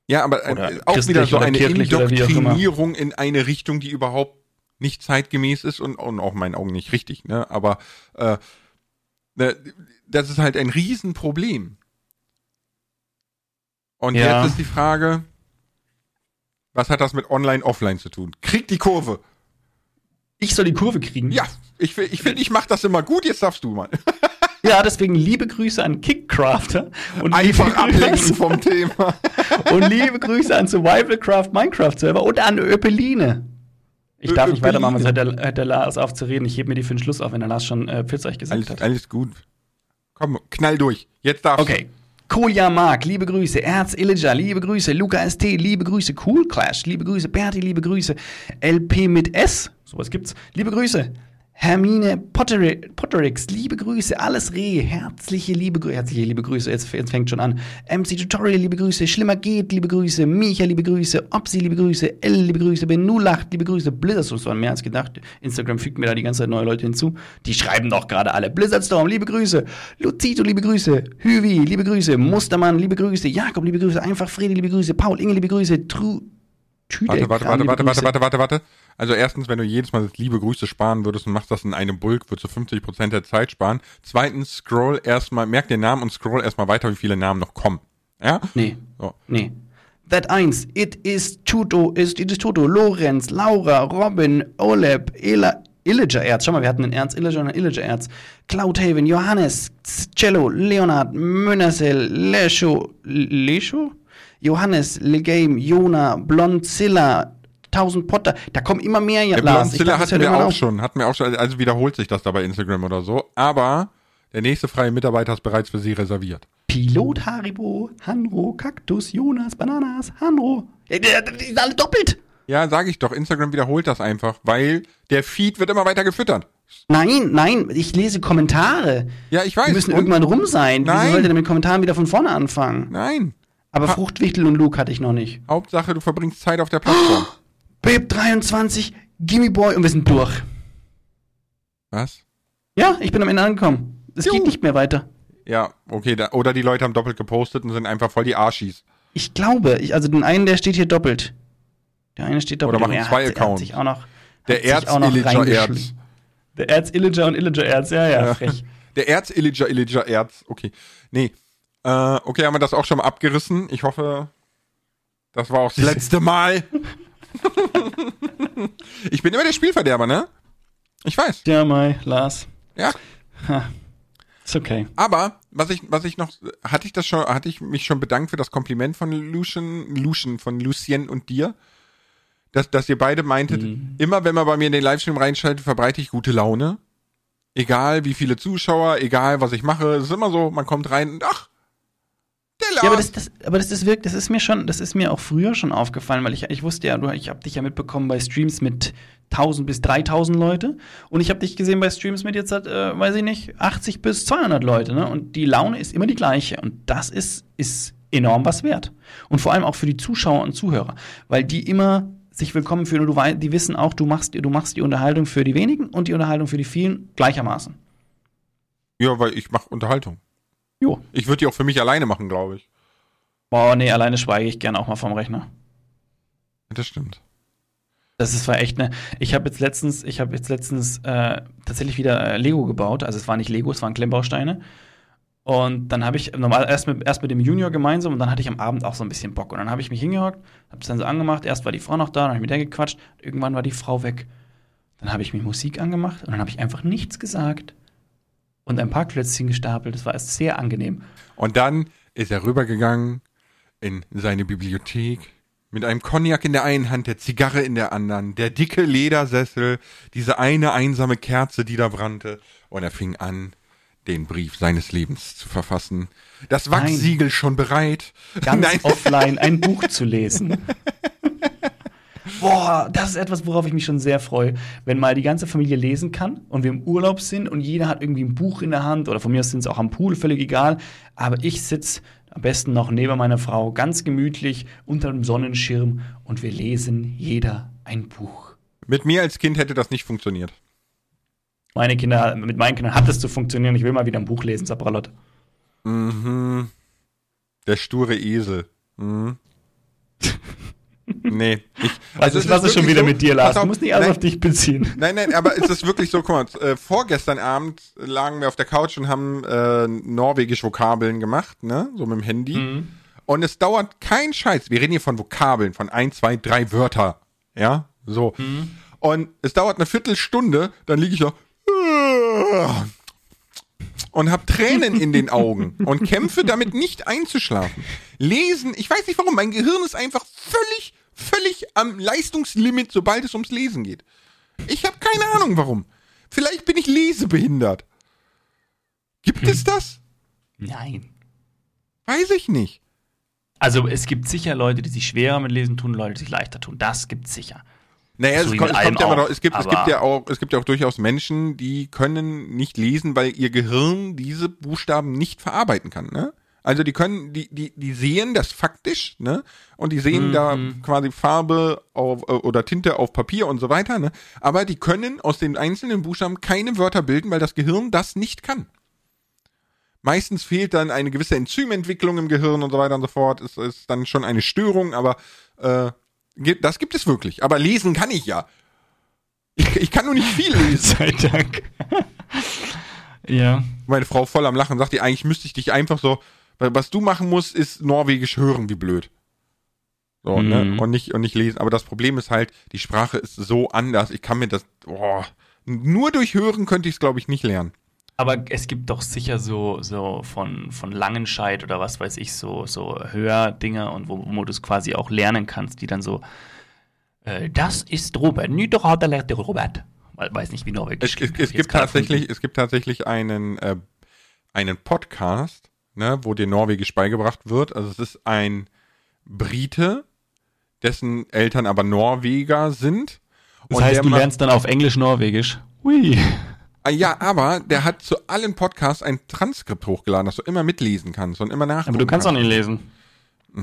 Ja, aber äh, auch wieder so eine Indoktrinierung in eine Richtung, die überhaupt nicht zeitgemäß ist und, und auch in meinen Augen nicht richtig, ne? Aber äh, ne, das ist halt ein Riesenproblem. Und ja. jetzt ist die Frage, was hat das mit Online-Offline zu tun? Krieg die Kurve. Ich soll die Kurve kriegen? Ja, ich, ich finde, ich mache das immer gut, jetzt darfst du mal. Ja, deswegen liebe Grüße an Kickcrafter. Und Einfach ablenken vom Thema. und liebe Grüße an Survivalcraft Minecraft Server und an Öpeline. Ich darf nicht weitermachen, sonst hört der, Lars auf zu reden. Ich heb mir die für den Schluss auf, wenn der Lars schon äh, Pfirsich gesagt Alles, hat. alles gut. Komm, knall durch. Jetzt darfst Okay. Kolja Mark, liebe Grüße. Erz Illiger, liebe Grüße. Luca ST, liebe Grüße. Cool Clash, liebe Grüße. Berti, liebe Grüße. LP mit S, sowas gibt's. Liebe Grüße. Hermine Potteri Potterix, liebe Grüße. Alles Reh, herzliche liebe Grüße. Herzliche liebe Grüße, jetzt, jetzt fängt schon an. MC Tutorial, liebe Grüße. Schlimmer geht, liebe Grüße. Micha, liebe Grüße. Opsi, liebe Grüße. L, liebe Grüße. Benulacht, liebe Grüße. Blizzard, das waren mehr als gedacht. Instagram fügt mir da die ganze Zeit neue Leute hinzu. Die schreiben doch gerade alle. Blizzardstorm, liebe Grüße. Luzito, liebe Grüße. Hüvi, liebe Grüße. Mustermann, liebe Grüße. Jakob, liebe Grüße. Einfach Fredi, liebe Grüße. Paul, Inge, liebe Grüße. Tru Warte, warte, warte, warte, warte, warte, warte, warte. Also erstens, wenn du jedes Mal das liebe Grüße sparen würdest und machst das in einem Bulk, würdest du 50% der Zeit sparen. Zweitens, scroll erstmal, merk den Namen und scroll erstmal weiter, wie viele Namen noch kommen. Ja? Nee. So. Nee. That 1, it is Tuto, ist it is Tuto, Lorenz, Laura, Robin, Oleb, Ela, Illager Erz. Schau mal, wir hatten einen Ernst Illager und einen Illager Erz. Cloudhaven, Johannes, Cello, Leonard, Münnersel, Lescho, Lescho? Johannes, Legame, Jona, Blonzilla, 1000 Potter. Da kommen immer mehr, ja, Lars. Blonzilla dachte, hatten wir auch auf. schon, hatten wir auch schon, also wiederholt sich das da bei Instagram oder so. Aber der nächste freie Mitarbeiter ist bereits für Sie reserviert. Pilot Haribo, Hanro, Kaktus, Jonas, Bananas, Hanro. Die, sind alle doppelt. Ja, sage ich doch, Instagram wiederholt das einfach, weil der Feed wird immer weiter gefüttert. Nein, nein, ich lese Kommentare. Ja, ich weiß. Die müssen irgendwann rum sein. Nein. Wieso sollte der mit Kommentaren wieder von vorne anfangen? Nein. Aber Fruchtwichtel und Luke hatte ich noch nicht. Hauptsache, du verbringst Zeit auf der Plattform. Babe 23, Gimme Boy und wir sind durch. Was? Ja, ich bin am Ende angekommen. Es Jo. geht nicht mehr weiter. Ja, okay, da, oder die Leute haben doppelt gepostet und sind einfach voll die Arschis. Ich glaube, ich, also den einen, der steht hier doppelt. Der eine steht doppelt. Oder machen zwei Accounts. sich auch noch, Der hat sich auch noch Erz-Illiger reingeschl- Erz. Der Erz Illager und Illager Erz, ja, ja, frech. Der Erz-Illiger Illiger Erz. Okay. Nee. Äh, okay, haben wir das auch schon mal abgerissen. Ich hoffe, das war auch das letzte Mal. ich bin immer der Spielverderber, ne? Ich weiß. Ja, Mai, Lars. Ja. Ist okay. Aber was ich, was ich noch, hatte ich das schon, hatte ich mich schon bedankt für das Kompliment von Lucian, Lucian, von Lucien und dir, dass, dass ihr beide meintet, immer wenn man bei mir in den Livestream reinschaltet, verbreite ich gute Laune. Egal wie viele Zuschauer, egal was ich mache, es ist immer so, man kommt rein und ach, Ja, aber das, das, aber das ist wirklich, das ist mir schon, das ist mir auch früher schon aufgefallen, weil ich, ich wusste ja, du, ich habe dich ja mitbekommen bei Streams mit 1000 bis 3000 Leute und ich habe dich gesehen bei Streams mit jetzt, äh, weiß ich nicht, 80 bis 200 Leute, ne? Und die Laune ist immer die gleiche und das ist, ist enorm was wert. Und vor allem auch für die Zuschauer und Zuhörer, weil die immer sich willkommen fühlen und du, die wissen auch, du machst, du machst die Unterhaltung für die wenigen und die Unterhaltung für die vielen gleichermaßen. ja, weil ich mache Unterhaltung. Jo. Ich würde die auch für mich alleine machen, glaube ich. Boah, nee, alleine schweige ich gern auch mal vom Rechner. Das stimmt. Das ist war echt ne. Ich habe jetzt letztens, ich habe jetzt letztens äh, tatsächlich wieder äh, Lego gebaut. Also es war nicht Lego, es waren Klemmbausteine. Und dann habe ich normal erst mit, erst mit dem Junior gemeinsam und dann hatte ich am Abend auch so ein bisschen Bock. Und dann habe ich mich hingehockt, habe es dann so angemacht. Erst war die Frau noch da, dann habe ich mit der gequatscht. Irgendwann war die Frau weg. Dann habe ich mir Musik angemacht und dann habe ich einfach nichts gesagt und ein paar Klötzchen gestapelt. Das war erst sehr angenehm. Und dann ist er rübergegangen in seine Bibliothek mit einem Cognac in der einen Hand, der Zigarre in der anderen, der dicke Ledersessel, diese eine einsame Kerze, die da brannte. Und er fing an, den Brief seines Lebens zu verfassen. Das Wachsiegel schon bereit. ganz Nein. offline ein Buch zu lesen. Boah, das ist etwas, worauf ich mich schon sehr freue. Wenn mal die ganze Familie lesen kann und wir im Urlaub sind und jeder hat irgendwie ein Buch in der Hand oder von mir aus sind es auch am Pool, völlig egal. Aber ich sitze am besten noch neben meiner Frau ganz gemütlich unter dem Sonnenschirm und wir lesen jeder ein Buch. Mit mir als Kind hätte das nicht funktioniert. Meine Kinder, mit meinen Kindern hat es zu funktionieren. Ich will mal wieder ein Buch lesen, Sabralot. Mhm. Der sture Esel. Mhm. nee. Ich, Also, es was ist schon wirklich wieder so- mit dir, Lars? Du auf, musst nicht alles nein, auf dich beziehen. Nein, nein, aber es ist wirklich so, guck mal, äh, vorgestern Abend lagen wir auf der Couch und haben äh, norwegisch Vokabeln gemacht, ne, so mit dem Handy. Mhm. Und es dauert kein Scheiß. Wir reden hier von Vokabeln, von ein, zwei, drei Wörter. Ja, so. Mhm. Und es dauert eine Viertelstunde, dann liege ich da und habe Tränen in den Augen und kämpfe damit nicht einzuschlafen. Lesen, ich weiß nicht warum, mein Gehirn ist einfach völlig, völlig am Leistungslimit, sobald es ums Lesen geht. Ich habe keine Ahnung warum. Vielleicht bin ich lesebehindert. Gibt hm. es das? Nein. Weiß ich nicht. Also es gibt sicher Leute, die sich schwerer mit Lesen tun, Leute, die sich leichter tun. Das gibt es sicher. Naja, so es, kommt, es kommt ja doch, es gibt, es gibt ja auch, es gibt ja auch durchaus Menschen, die können nicht lesen, weil ihr Gehirn diese Buchstaben nicht verarbeiten kann, ne? Also die können, die, die, die sehen das faktisch, ne? Und die sehen mhm. da quasi Farbe auf, äh, oder Tinte auf Papier und so weiter, ne? Aber die können aus den einzelnen Buchstaben keine Wörter bilden, weil das Gehirn das nicht kann. Meistens fehlt dann eine gewisse Enzymentwicklung im Gehirn und so weiter und so fort. Es ist dann schon eine Störung, aber äh, das gibt es wirklich. Aber lesen kann ich ja. Ich, ich kann nur nicht viel lesen. Sei Dank. ja. Meine Frau voll am Lachen sagt, die eigentlich müsste ich dich einfach so, was du machen musst, ist Norwegisch hören, wie blöd. So, ne? mhm. ne? Und nicht, und nicht lesen. Aber das Problem ist halt, die Sprache ist so anders. Ich kann mir das, boah, nur durch Hören könnte ich es, glaube ich, nicht lernen. Aber es gibt doch sicher so, so von, von Langenscheid oder was weiß ich, so, so Hördinger und wo, wo du es quasi auch lernen kannst, die dann so, äh, das ist Robert, Niederhader lernt der Robert. Weiß nicht, wie Norwegisch. Es, es, es gibt tatsächlich, es gibt tatsächlich einen, äh, einen Podcast, ne, wo dir Norwegisch beigebracht wird. Also es ist ein Brite, dessen Eltern aber Norweger sind. Das heißt, du lernst dann auf Englisch Norwegisch. Hui. Ah, ja, aber der hat zu allen Podcasts ein Transkript hochgeladen, dass du immer mitlesen kannst und immer nachgucken Aber du kannst auch nicht lesen.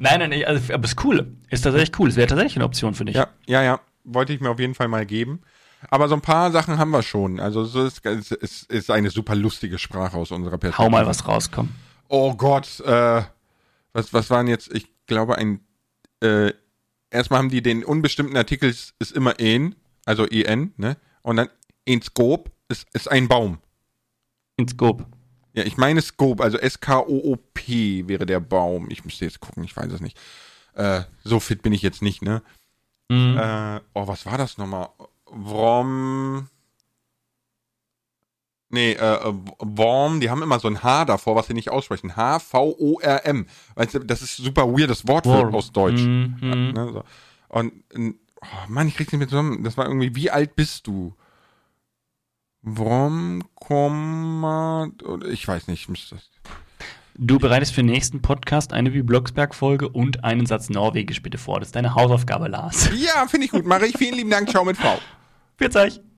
nein, nein, nein, also, aber es ist cool. Ist tatsächlich cool. Es wäre tatsächlich eine Option für dich. Ja, ja, ja. Wollte ich mir auf jeden Fall mal geben. Aber so ein paar Sachen haben wir schon. Also es ist, es ist eine super lustige Sprache aus unserer Perspektive. Hau mal was rauskommen. Oh Gott, äh, was, was waren jetzt, ich glaube, ein, äh, erstmal haben die den unbestimmten Artikel ist immer en, also en, ne? Und dann in Scope ist, ist ein Baum. In Scope. Ja, ich meine Scope, also S-K-O-O-P wäre der Baum. Ich müsste jetzt gucken, ich weiß es nicht. Äh, so fit bin ich jetzt nicht, ne? Mhm. Äh, oh, was war das nochmal? Wrom. Nee, äh, Worm, die haben immer so ein H davor, was sie nicht aussprechen. H-V-O-R-M. Weißt du, das ist super weirdes Wort für, aus Deutsch. Mhm. Ja, ne, so. Und oh Mann, ich krieg's nicht mehr zusammen. Das war irgendwie, wie alt bist du? Wrom, Komma, ich weiß nicht, ich müsste das. Du bereitest für den nächsten Podcast eine wie Blocksberg-Folge und einen Satz Norwegisch bitte vor. Das ist deine Hausaufgabe, Lars. Ja, finde ich gut. Mache ich. Vielen lieben Dank. Ciao mit Frau. Bis euch.